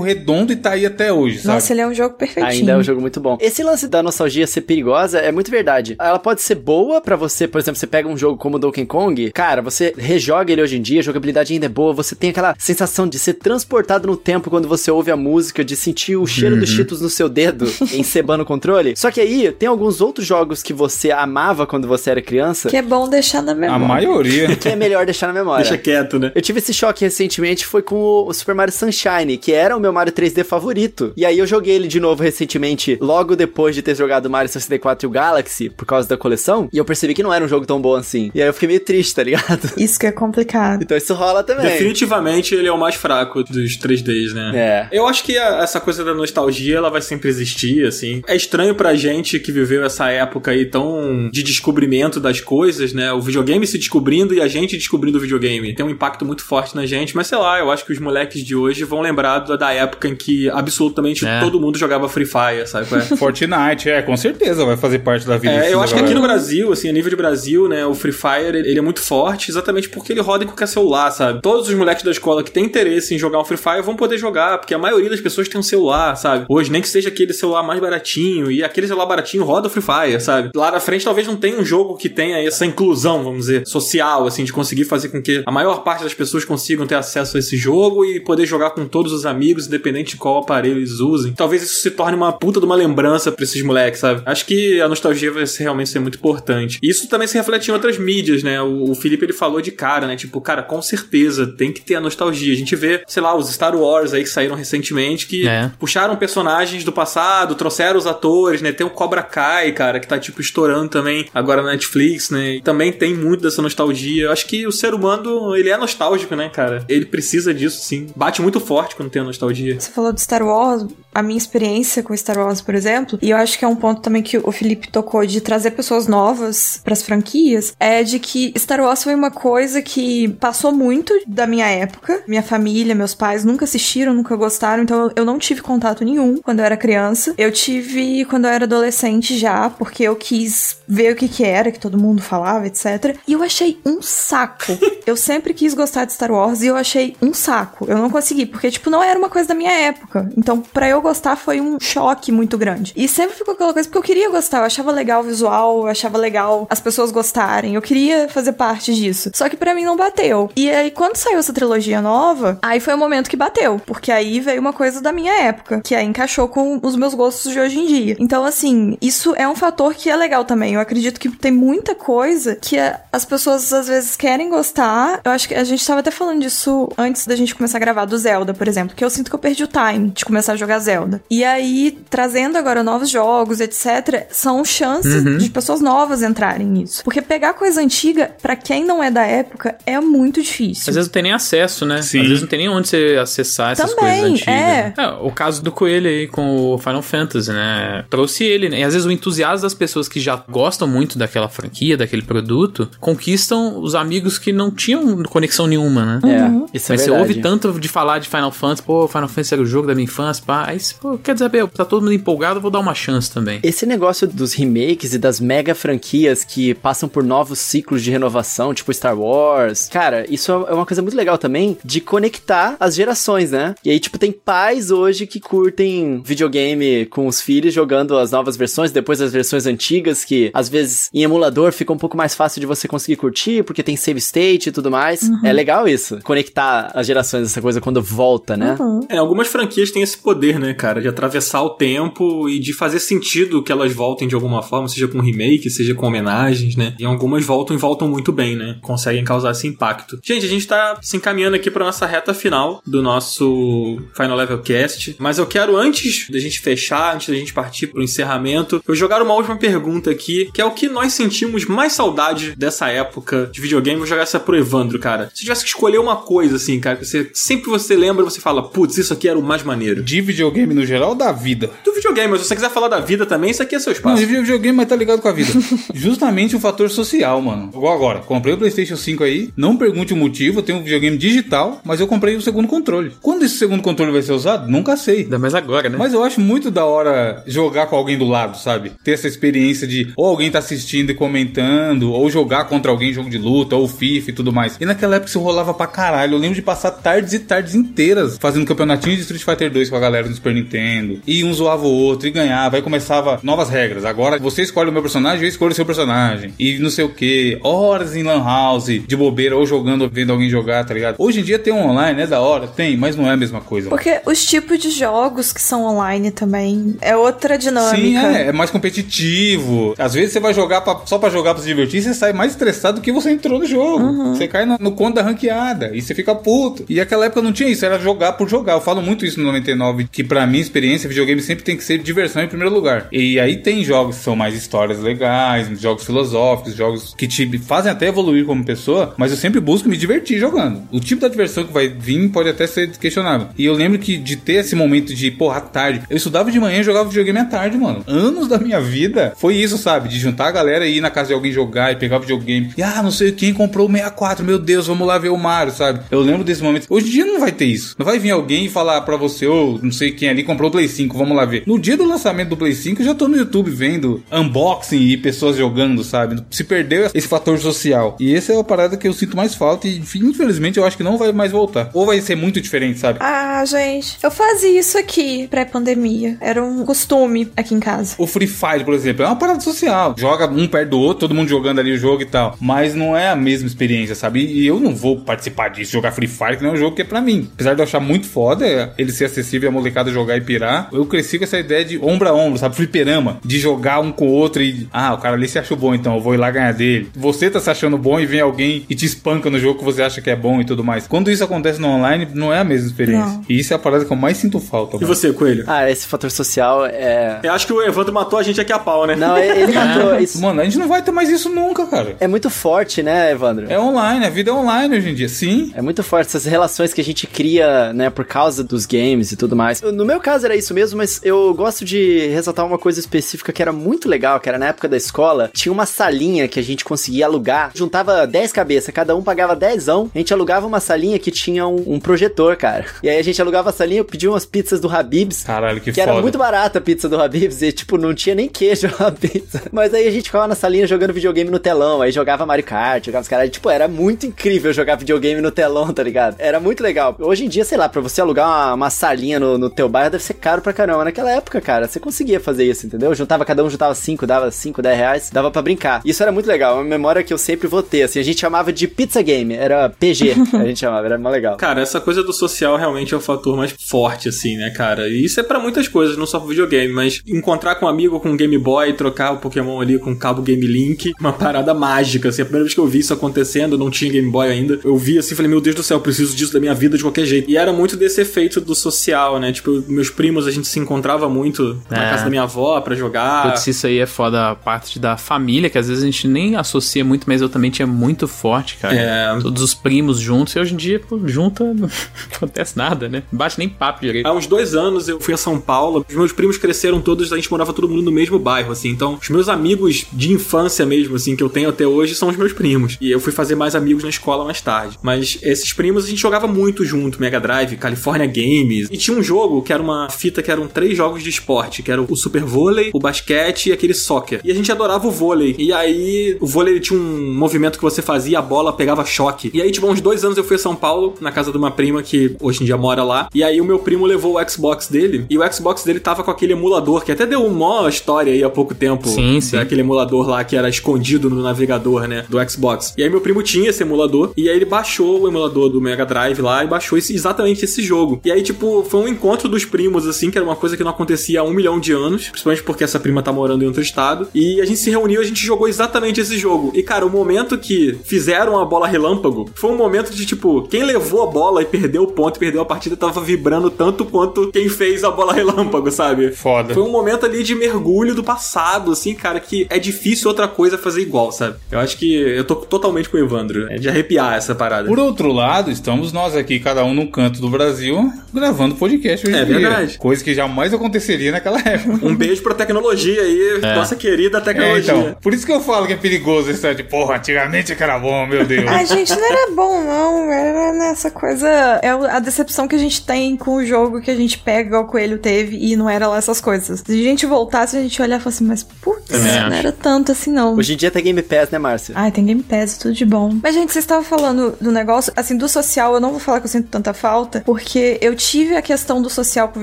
D: redondo e tá aí até hoje, sabe?
C: Nossa, ele é um jogo perfeitinho.
B: Ainda é um jogo muito bom. Esse lance da nostalgia ser perigosa é muito verdade. Ela pode ser boa pra você, por exemplo, você pega um jogo como Donkey Kong, cara, você rejoga ele hoje em dia, a jogabilidade ainda é boa, você tem aquela sensação de ser transportado no tempo quando você ouve a música, de sentir o cheiro dos cheetos no seu dedo, encebando o controle. Só que aí, tem alguns outros jogos que você amava quando você era criança,
C: Que é bom deixar na
D: A
C: memória.
D: maioria.
B: que é melhor deixar na memória.
A: Deixa quieto, né?
B: Eu tive esse choque recentemente, foi com o- Super Mario Sunshine, que era o meu Mario 3D favorito. E aí eu joguei ele de novo recentemente, logo depois de ter jogado o Mario 64 e o Galaxy, por causa da coleção, e eu percebi que não era um jogo tão bom assim. E aí eu fiquei meio triste, tá ligado?
C: Isso que é complicado.
B: Então isso rola também.
A: Definitivamente ele é o mais fraco dos 3Ds, né?
B: É.
A: Eu acho que a- essa coisa da nostalgia, ela vai sempre existir, assim. É estranho pra gente que viveu essa época aí tão de descobrimento das coisas, né? O videogame se descobrindo e a gente descobrindo o videogame. Tem um impacto muito forte na gente, mas sei lá, eu acho que os moleques de hoje vão lembrar da- da época em que absolutamente
E: É.
A: todo mundo jogava Free Fire, sabe? qual é?
D: Fortnite, é, com certeza vai fazer parte da vida.
A: É, eu acho que aqui no Brasil, assim, a nível de Brasil, né, o Free Fire, ele é muito forte exatamente porque ele roda em qualquer celular, sabe? Todos os moleques da escola que têm interesse em jogar um Free Fire vão poder jogar, porque a maioria das pessoas tem um celular, sabe? Hoje, nem que seja aquele celular mais baratinho, e aquele celular baratinho roda o Free Fire, sabe? Lá na frente talvez não tenha um jogo que tenha essa inclusão, vamos dizer, social, assim, de conseguir fazer com que a maior parte das pessoas consigam ter acesso a esse jogo e poder jogar com todos os amigos, independente de qual aparelho eles usem. Talvez isso se torne uma puta de uma lembrança pra esses moleques, sabe? Acho que a nostalgia vai ser, realmente ser muito importante. Isso também se reflete em outras mídias, né? O, o Felipe ele falou de cara, né? Tipo, cara, com certeza tem que ter a nostalgia. A gente vê, sei lá, os Star Wars aí que saíram recentemente que
E: É.
A: puxaram personagens do passado, trouxeram os atores, né? Tem o Cobra Kai, cara, que tá tipo estourando também agora na Netflix, né? E também tem muito dessa nostalgia. Eu acho que o ser humano, ele é nostálgico, né, cara? Ele precisa disso, sim. Bate muito forte quando tem a nostalgia.
C: Você falou de Star Wars, a minha experiência com Star Wars, por exemplo, e eu acho que é um ponto também que o Felipe tocou de trazer pessoas novas pras franquias, é de que Star Wars foi uma coisa que passou muito da minha época. Minha família, meus pais nunca assistiram, nunca gostaram, então eu não tive contato nenhum quando eu era criança. Eu tive quando eu era adolescente já, porque eu quis ver o que que era, que todo mundo falava, etc. E eu achei um saco. eu sempre quis gostar de Star Wars e eu achei um saco. Eu não consegui, porque, tipo, não era uma coisa da minha época. Então, pra eu gostar foi um choque muito grande. E sempre ficou aquela coisa porque eu queria gostar, eu achava legal o visual, eu achava legal as pessoas gostarem, eu queria fazer parte disso. Só que pra mim não bateu. E aí, quando saiu essa trilogia nova, aí foi o momento que bateu. Porque aí veio uma coisa da minha época, que aí encaixou com os meus gostos de hoje em dia. Então, assim, isso é um fator que é legal também. Eu acredito que tem muita coisa que as pessoas às vezes querem gostar. Eu acho que a gente tava até falando disso antes da gente começar a gravar do Zelda, por exemplo, que eu sinto que eu perdi o time de começar a jogar Zelda. E aí, trazendo agora novos jogos, etc., são chances de pessoas novas entrarem nisso. Porque pegar coisa antiga, pra quem não é da época, é muito difícil.
E: Às vezes não tem nem acesso, né?
D: Sim.
E: Às vezes não tem nem onde você acessar essas
C: Também,
E: coisas antigas.
C: é.
E: o caso do Coelho aí com o Final Fantasy, né? Trouxe ele, né? E às vezes o entusiasmo das pessoas que já gostam muito daquela franquia, daquele produto, conquistam os amigos que não tinham conexão nenhuma, né?
B: É, isso é
E: Mas você
B: verdade.
E: Ouve tanto de falar de Final Fantasy, pô, Final Fantasy era o jogo da minha infância, pá. Aí, pô, quer dizer, tá todo mundo empolgado, eu vou dar uma chance também.
B: Esse negócio dos remakes e das mega franquias que passam por novos ciclos de renovação, tipo Star Wars, cara, isso é uma coisa muito legal também de conectar as gerações, né? E aí, tipo, tem pais hoje que curtem videogame com os filhos jogando as novas versões, depois as versões antigas, que às vezes em emulador fica um pouco mais fácil de você conseguir curtir, porque tem save state e tudo mais. É legal isso, conectar as gerações, essa coisa quando volta, né?
C: Uhum.
A: É, algumas franquias têm esse poder, né, cara, de atravessar o tempo e de fazer sentido que elas voltem de alguma forma, seja com remake, seja com homenagens, né? E algumas voltam e voltam muito bem, né? Conseguem causar esse impacto. Gente, a gente tá se encaminhando aqui pra nossa reta final do nosso Final Level Cast, mas eu quero, antes da gente fechar, antes da gente partir pro encerramento, eu jogar uma última pergunta aqui, que é o que nós sentimos mais saudade dessa época de videogame. Vou jogar essa pro Evandro, cara. Se tivesse que escolher uma coisa, assim, cara, você sempre você lembra, você fala, putz, isso aqui era o mais maneiro.
D: De videogame no geral ou da vida?
A: Do videogame, mas se você quiser falar da vida também, isso aqui é seu
D: Não,
A: espaço.
D: de videogame, mas tá ligado com a vida. Justamente um fator social, mano. Igual agora, comprei o PlayStation 5 aí, não pergunte o motivo, eu tenho um videogame digital, mas eu comprei o segundo controle. Quando esse segundo controle vai ser usado? Nunca sei.
E: Ainda mais agora, né?
D: Mas eu acho muito da hora jogar com alguém do lado, sabe? Ter essa experiência de ou alguém tá assistindo e comentando, ou jogar contra alguém jogo de luta, ou FIFA e tudo mais. E naquela época isso rolava pra caralho. Eu lembro de passar tardes e tardes inteiras fazendo campeonatinho de Street Fighter 2 com a galera do Super Nintendo. E um zoava o outro e ganhava. Aí começava novas regras. Agora você escolhe o meu personagem, eu escolho o seu personagem. E não sei o que. Horas em Lan House, de bobeira, ou jogando, vendo alguém jogar, tá ligado? Hoje em dia tem um online, é da hora? Tem, mas não é a mesma coisa.
C: Porque os tipos de jogos que são online também é outra dinâmica.
D: Sim, é, é mais competitivo. Às vezes você vai jogar pra- só pra jogar pra se divertir, você sai mais estressado do que você entrou no jogo. Você cai no, no conto da ranqueada e você fica puto. E aquela época não tinha isso, era jogar por jogar. Eu falo muito isso no 99, que pra minha experiência, videogame sempre tem que ser diversão em primeiro lugar. E aí tem jogos que são mais histórias legais, jogos filosóficos, jogos que te fazem até evoluir como pessoa, mas eu sempre busco me divertir jogando. O tipo da diversão que vai vir pode até ser questionável. E eu lembro que de ter esse momento de, porra, tarde. Eu estudava de manhã e jogava videogame à tarde, mano. Anos da minha vida foi isso, sabe? De juntar a galera e ir na casa de alguém jogar e pegar videogame. E ah, não sei quem comprou o 64, meu Deus, vamos lá ver o Mario, sabe? Eu lembro desse momento. Hoje em dia não vai ter isso. Não vai vir alguém e falar pra você, ou não sei quem ali comprou o Play 5, vamos lá ver. No dia do lançamento do Play 5, eu já tô no YouTube vendo unboxing e pessoas jogando, sabe? Se perdeu esse fator social. E essa é a parada que eu sinto mais falta e infelizmente eu acho que não vai mais voltar. Ou vai ser muito diferente, sabe?
C: Ah, gente, eu fazia isso aqui pré-pandemia. Era um costume aqui em casa.
D: O Free Fire, por exemplo, é uma parada social. Joga um perto do outro, todo mundo jogando ali o jogo e tal. Mas não é a mesma experiência, sabe? E eu não vou participar disso, jogar Free Fire, que não é um jogo que é pra mim. Apesar de eu achar muito foda ele ser acessível e a molecada jogar e pirar, eu cresci com essa ideia de ombro a ombro, sabe? Fliperama. De jogar um com o outro e. Ah, o cara ali se achou bom, então eu vou ir lá ganhar dele. Você tá se achando bom e vem alguém e te espanca no jogo que você acha que é bom e tudo mais. Quando isso acontece no online, não é a mesma experiência.
C: Não.
D: E isso é a parada que eu mais sinto falta.
A: E
D: mano.
A: você, Coelho?
B: Ah, esse fator social é.
A: Eu acho que o Evandro matou a gente aqui a pau, né?
B: Não, ele matou. Isso
D: Mano, a gente não vai ter mais isso nunca, cara.
B: é muito forte, né, Evandro?
D: É online, a vida é online hoje em dia, sim.
B: É muito forte essas relações que a gente cria, né, por causa dos games e tudo mais. No meu caso era isso mesmo, mas eu gosto de ressaltar uma coisa específica que era muito legal, que era na época da escola, tinha uma salinha que a gente conseguia alugar, juntava 10 cabeças, cada um pagava 10, a gente alugava uma salinha que tinha um, um projetor, cara. E aí a gente alugava a salinha, pedia umas pizzas do Habib's,
D: Caralho, que,
B: que
D: foda.
B: era muito barata a pizza do Habib's e, tipo, não tinha nem queijo na pizza. Mas aí a gente ficava na salinha jogando videogame no telão, aí jogava Mario Kart, jogava os caras. Tipo, era muito incrível jogar videogame no telão, tá ligado? Era muito legal. Hoje em dia, sei lá, pra você alugar uma, uma salinha no, no teu bairro deve ser caro pra caramba. Naquela época, cara, você conseguia fazer isso, entendeu? Juntava, cada um juntava 5, dava 5, 10 reais, dava pra brincar. Isso era muito legal, uma memória que eu sempre vou ter, assim. A gente chamava de pizza game, era PG, a gente chamava, era mó legal.
A: Cara, essa coisa do social realmente é o fator mais forte, assim, né, cara? E isso é pra muitas coisas, não só pro videogame, mas encontrar com um amigo com um Game Boy, trocar o Pokémon ali com cabo Game Link, uma parada mágica, assim. A primeira vez que eu vi isso acontecendo, eu não tinha Game Boy ainda, eu vi assim, falei, meu Deus do céu, eu preciso disso da minha vida de qualquer jeito. E era muito desse efeito do social, né? Tipo, meus primos, a gente se encontrava muito na
E: É.
A: casa da minha avó pra jogar.
E: Putz, isso aí é foda a parte da família, que às vezes a gente nem associa muito, mas eu também tinha muito forte, cara.
A: É.
E: Todos os primos juntos, e hoje em dia, pô, junta, não acontece nada, né? Não bate nem papo direito.
A: Há uns dois anos eu fui a São Paulo. Os meus primos cresceram todos, a gente morava todo mundo no mesmo bairro, assim. Então, os meus amigos de infância mesmo, assim, que eu tenho até hoje, são os meus primos. E eu fui fazer mais amigos na escola mais tarde. Mas esses primos gente jogava muito junto, Mega Drive, California Games. E tinha um jogo que era uma fita que eram três jogos de esporte, que era o super vôlei, o basquete e aquele soccer. E a gente adorava o vôlei. E aí, o vôlei tinha um movimento que você fazia, a bola pegava choque. E aí, tipo, uns dois anos eu fui a São Paulo, na casa de uma prima que hoje em dia mora lá. E aí, o meu primo levou o Xbox dele. E o Xbox dele tava com aquele emulador, que até deu uma história aí há pouco tempo.
E: Sim, sim.
A: Daquele emulador lá que era escondido no navegador, né? Do Xbox. E aí, meu primo tinha esse emulador. E aí, ele baixou o emulador do Mega Drive lá e baixou esse, exatamente esse jogo. E aí, tipo, foi um encontro dos primos, assim, que era uma coisa que não acontecia há um milhão de anos. Principalmente porque essa prima tá morando em outro estado. E a gente se reuniu e a gente jogou exatamente esse jogo. E, cara, o momento que fizeram a bola relâmpago foi um momento de, tipo, quem levou a bola e perdeu o ponto perdeu a partida tava vibrando tanto quanto quem fez a bola relâmpago, sabe?
D: Foda.
A: Foi um momento ali de mergulho do passado, assim, cara, que é difícil outra coisa fazer igual, sabe? Eu acho que eu tô totalmente com o Evandro. É de arrepiar essa parada.
D: Por outro lado, estamos nós aqui, cada um num canto do Brasil, gravando podcast hoje
A: É
D: em dia.
A: verdade.
D: Coisa que jamais aconteceria naquela época.
A: Um beijo pra tecnologia aí, nossa querida
D: É,
A: tecnologia.
D: então, por isso que eu falo que é perigoso esse negócio de, porra, antigamente é que era bom, meu Deus.
C: Ai, gente, não era bom, não. Era nessa coisa. É o- a decepção que a gente tem com o jogo que a gente pega, igual o Coelho teve, e não era lá essas coisas. Se a gente voltasse, a gente olhar e falar assim, mas putz,
E: Também
C: não
E: acho.
C: era tanto assim, não.
B: Hoje em dia tem Game Pass, né, Márcio?
C: Ai, tem Game Pass, tudo de bom. Mas, gente, vocês estavam falando do negócio, assim, do social, eu não vou falar que eu sinto tanta falta, porque eu tive a questão do social com o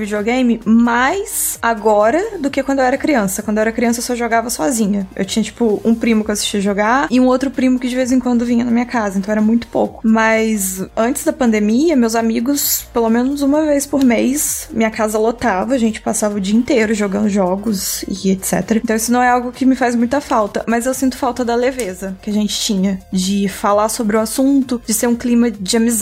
C: videogame mais agora do que quando eu era criança. Quando eu era criança, eu só jogava sozinha. Eu tinha, tipo, um primo que eu assistia jogar e um outro primo que de vez em quando vinha na minha casa, então era muito pouco. Mas antes da pandemia, meus amigos, pelo menos uma vez por mês, minha casa lotava, a gente passava o dia inteiro jogando jogos e etc. Então isso não é algo que me faz muita falta, mas eu sinto falta da leveza que a gente tinha, de falar sobre o assunto, de ser um clima de amizade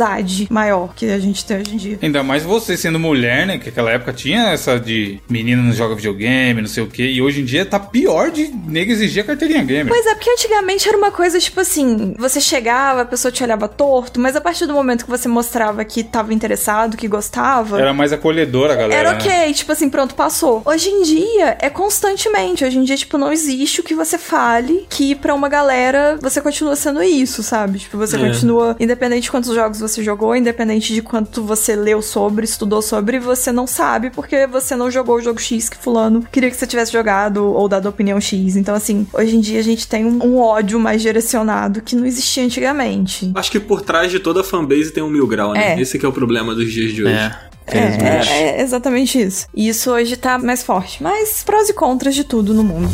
C: maior que a gente tem hoje em dia.
D: Ainda mais você sendo mulher, né? Que naquela época tinha essa de menina não joga videogame, não sei o quê. E hoje em dia tá pior de nego exigir a carteirinha gamer.
C: Pois é, porque antigamente era uma coisa tipo assim: você chegava, a pessoa te olhava torto, mas a partir do momento que você mostrava que tava interessado, que gostava.
D: Era mais acolhedora, galera.
C: Era
D: né?
C: ok, tipo assim, pronto, passou. Hoje em dia é constantemente. Hoje em dia, tipo, não existe o que você fale que pra uma galera você continua sendo isso, sabe? Tipo, você
A: É.
C: continua, independente de quantos jogos você jogou, independente de quanto você leu sobre, estudou sobre, você não sabe porque você não jogou o jogo X que fulano queria que você tivesse jogado ou dado opinião X. Então, assim, hoje em dia a gente tem um, um ódio mais direcionado que não existia antigamente.
A: Acho que por trás de toda fanbase tem um mil grau, né?
C: É.
A: Esse que é o problema dos dias de hoje.
E: É.
C: É, é, é exatamente isso. E isso hoje tá mais forte. Mas prós e contras de tudo no mundo.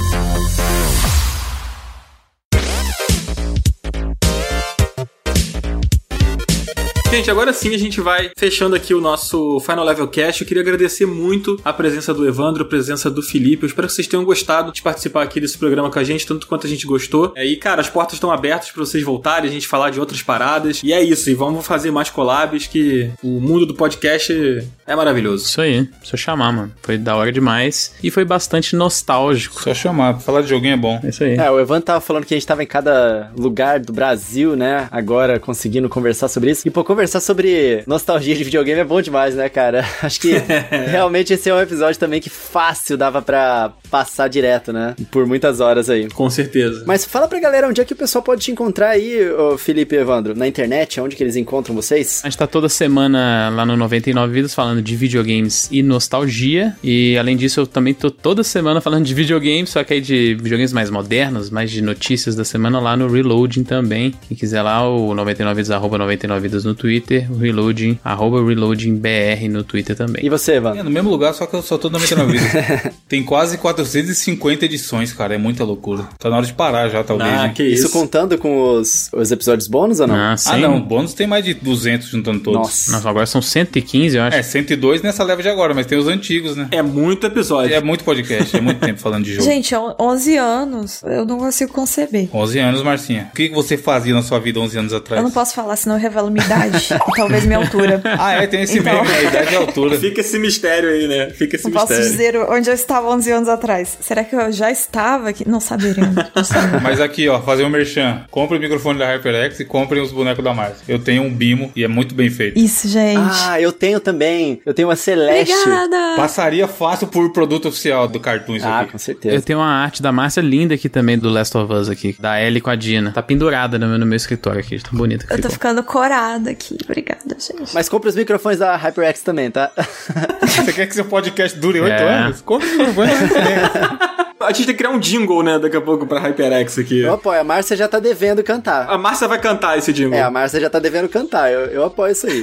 A: Gente, agora sim a gente vai fechando aqui o nosso Final Level Cast. Eu queria agradecer muito a presença do Evandro, a presença do Felipe. Eu espero que vocês tenham gostado de participar aqui desse programa com a gente, tanto quanto a gente gostou. É, E, cara, as portas estão abertas para vocês voltarem, a gente falar de outras paradas. E é isso, e vamos fazer mais collabs, que o mundo do podcast é maravilhoso.
E: Isso aí, só chamar, mano. Foi da hora demais. E foi bastante nostálgico.
D: Só chamar, falar de joguinho é bom.
E: É isso aí.
B: É, o Evan tava falando que a gente tava em cada lugar do Brasil, né? Agora conseguindo conversar sobre isso. E pô, conversar sobre nostalgia de videogame é bom demais, né, cara? Acho que realmente esse é um episódio também que fácil dava pra passar direto, né? Por muitas horas aí.
A: Com certeza.
B: Mas fala pra galera onde é que o pessoal pode te encontrar aí, Felipe e Evandro? Na internet, onde que eles encontram vocês?
E: A gente tá toda semana lá no 99 Vidas falando de videogames e nostalgia. E além disso, eu também tô toda semana falando de videogames, só que aí de videogames mais modernos, mais de notícias da semana lá no Reloading também. Quem quiser lá, o 99 Vidas, arroba 99 Vidas no Twitter, o Reloading, arroba Reloading BR no Twitter também.
B: E você,
D: É,
B: Evandro?
D: no mesmo lugar, só que eu só tô 99 vidas. Tem quase 450 edições, cara. É muita loucura. Tá na hora de parar já, talvez.
A: Ah, que
B: Isso
A: isso.
B: contando com os, os episódios bônus ou não?
E: Ah,
D: Ah,
E: sim.
D: não. Bônus tem mais de 200 juntando todos.
B: Nossa.
E: Nossa, agora são 115, eu acho.
D: É, 102 nessa leva de agora, mas tem os antigos, né?
A: É muito episódio.
D: É muito podcast, é muito tempo falando de jogo.
C: Gente, on- 11 anos, eu não consigo conceber.
D: 11 anos, Marcinha. O que você fazia na sua vida 11 anos atrás?
C: Eu não posso falar, senão eu revelo minha idade talvez minha altura.
D: Ah, é, tem esse
C: Então.
D: meme, né? Idade e altura.
A: Fica esse mistério aí, né? Fica esse
C: Não posso
A: mistério.
C: dizer onde eu estava 11 anos atrás. Será que eu já estava aqui? Não saberemos. Não saberemos.
D: Mas aqui, ó, fazer um merchan. Compre o microfone da HyperX e comprem os bonecos da Márcia. Eu tenho um Bimo e é muito bem feito.
C: Isso, gente.
B: Ah, eu tenho também. Eu tenho uma Celeste.
C: Obrigada!
D: Passaria fácil por produto oficial do Cartoon isso
B: Ah,
D: aqui.
B: com
E: Eu
B: certeza.
E: tenho uma arte da Márcia linda aqui também, do Last of Us aqui, da Ellie com a Dina. Tá pendurada no meu, no meu escritório aqui, tão bonita
C: Eu tô
E: ficou.
C: ficando corada aqui. Obrigada, gente.
B: Mas compre os microfones da HyperX também, tá?
D: Você quer que seu podcast dure oito
E: É.
D: anos? Compre o microfone da HyperX.
A: A gente tem que criar um jingle, né, daqui a pouco pra HyperX aqui.
B: Eu apoio. A Márcia já tá devendo cantar.
A: A Márcia vai cantar esse jingle.
B: É, a Márcia já tá devendo cantar. Eu, eu apoio isso aí.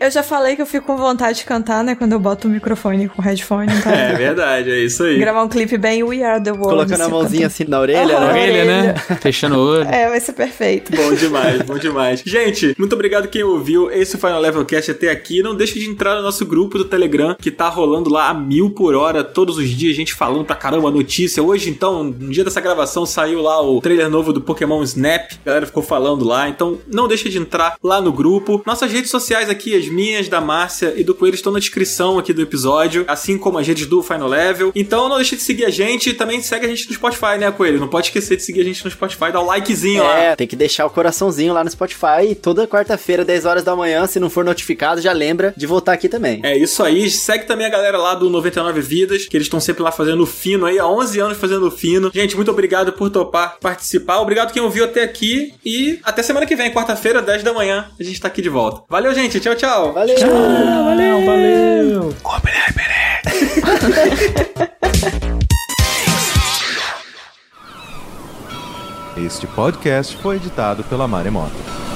C: É, eu já falei que eu fico com vontade de cantar, né? Quando eu boto o microfone com o headphone. Então,
A: É verdade, é isso aí.
C: gravar um clipe bem We Are the World.
B: Colocando a
C: assim,
B: mãozinha
C: cantando.
B: assim na orelha, né?
E: Orelha, né? Fechando o olho.
C: É, vai ser perfeito.
A: Bom demais, bom demais. Gente, muito obrigado quem ouviu esse Final Level Cast até aqui. Não deixe de entrar no nosso grupo do Telegram, que tá rolando lá a mil por hora, todos os dias, gente falando pra caramba notícia. Hoje, então, no dia dessa gravação, saiu lá o trailer novo do Pokémon Snap. A galera ficou falando lá. Então, não deixe de entrar lá no grupo. Nossas redes sociais aqui, as minhas, da Márcia e do Coelho, estão na descrição aqui do episódio, assim como as redes do Final Level. Então, não deixe de seguir a gente. Também segue a gente no Spotify, né, Coelho? Não pode esquecer de seguir a gente no Spotify, dá o likezinho lá.
B: É, tem que deixar o coraçãozinho lá no Spotify. E toda quarta-feira, 10 horas da manhã, se não for notificado, já lembra de voltar aqui também.
A: É isso aí. Segue também a galera lá do 99 Vidas, que eles estão sempre lá fazendo fino aí, há 11 anos fazendo o fino. Gente, muito obrigado por topar participar. Obrigado quem ouviu até aqui. E até semana que vem, quarta-feira, 10 da manhã, a gente tá aqui de volta. Valeu, gente. Tchau, tchau.
B: Valeu!
D: Valeu, valeu.
F: Este podcast foi editado pela Maremoto.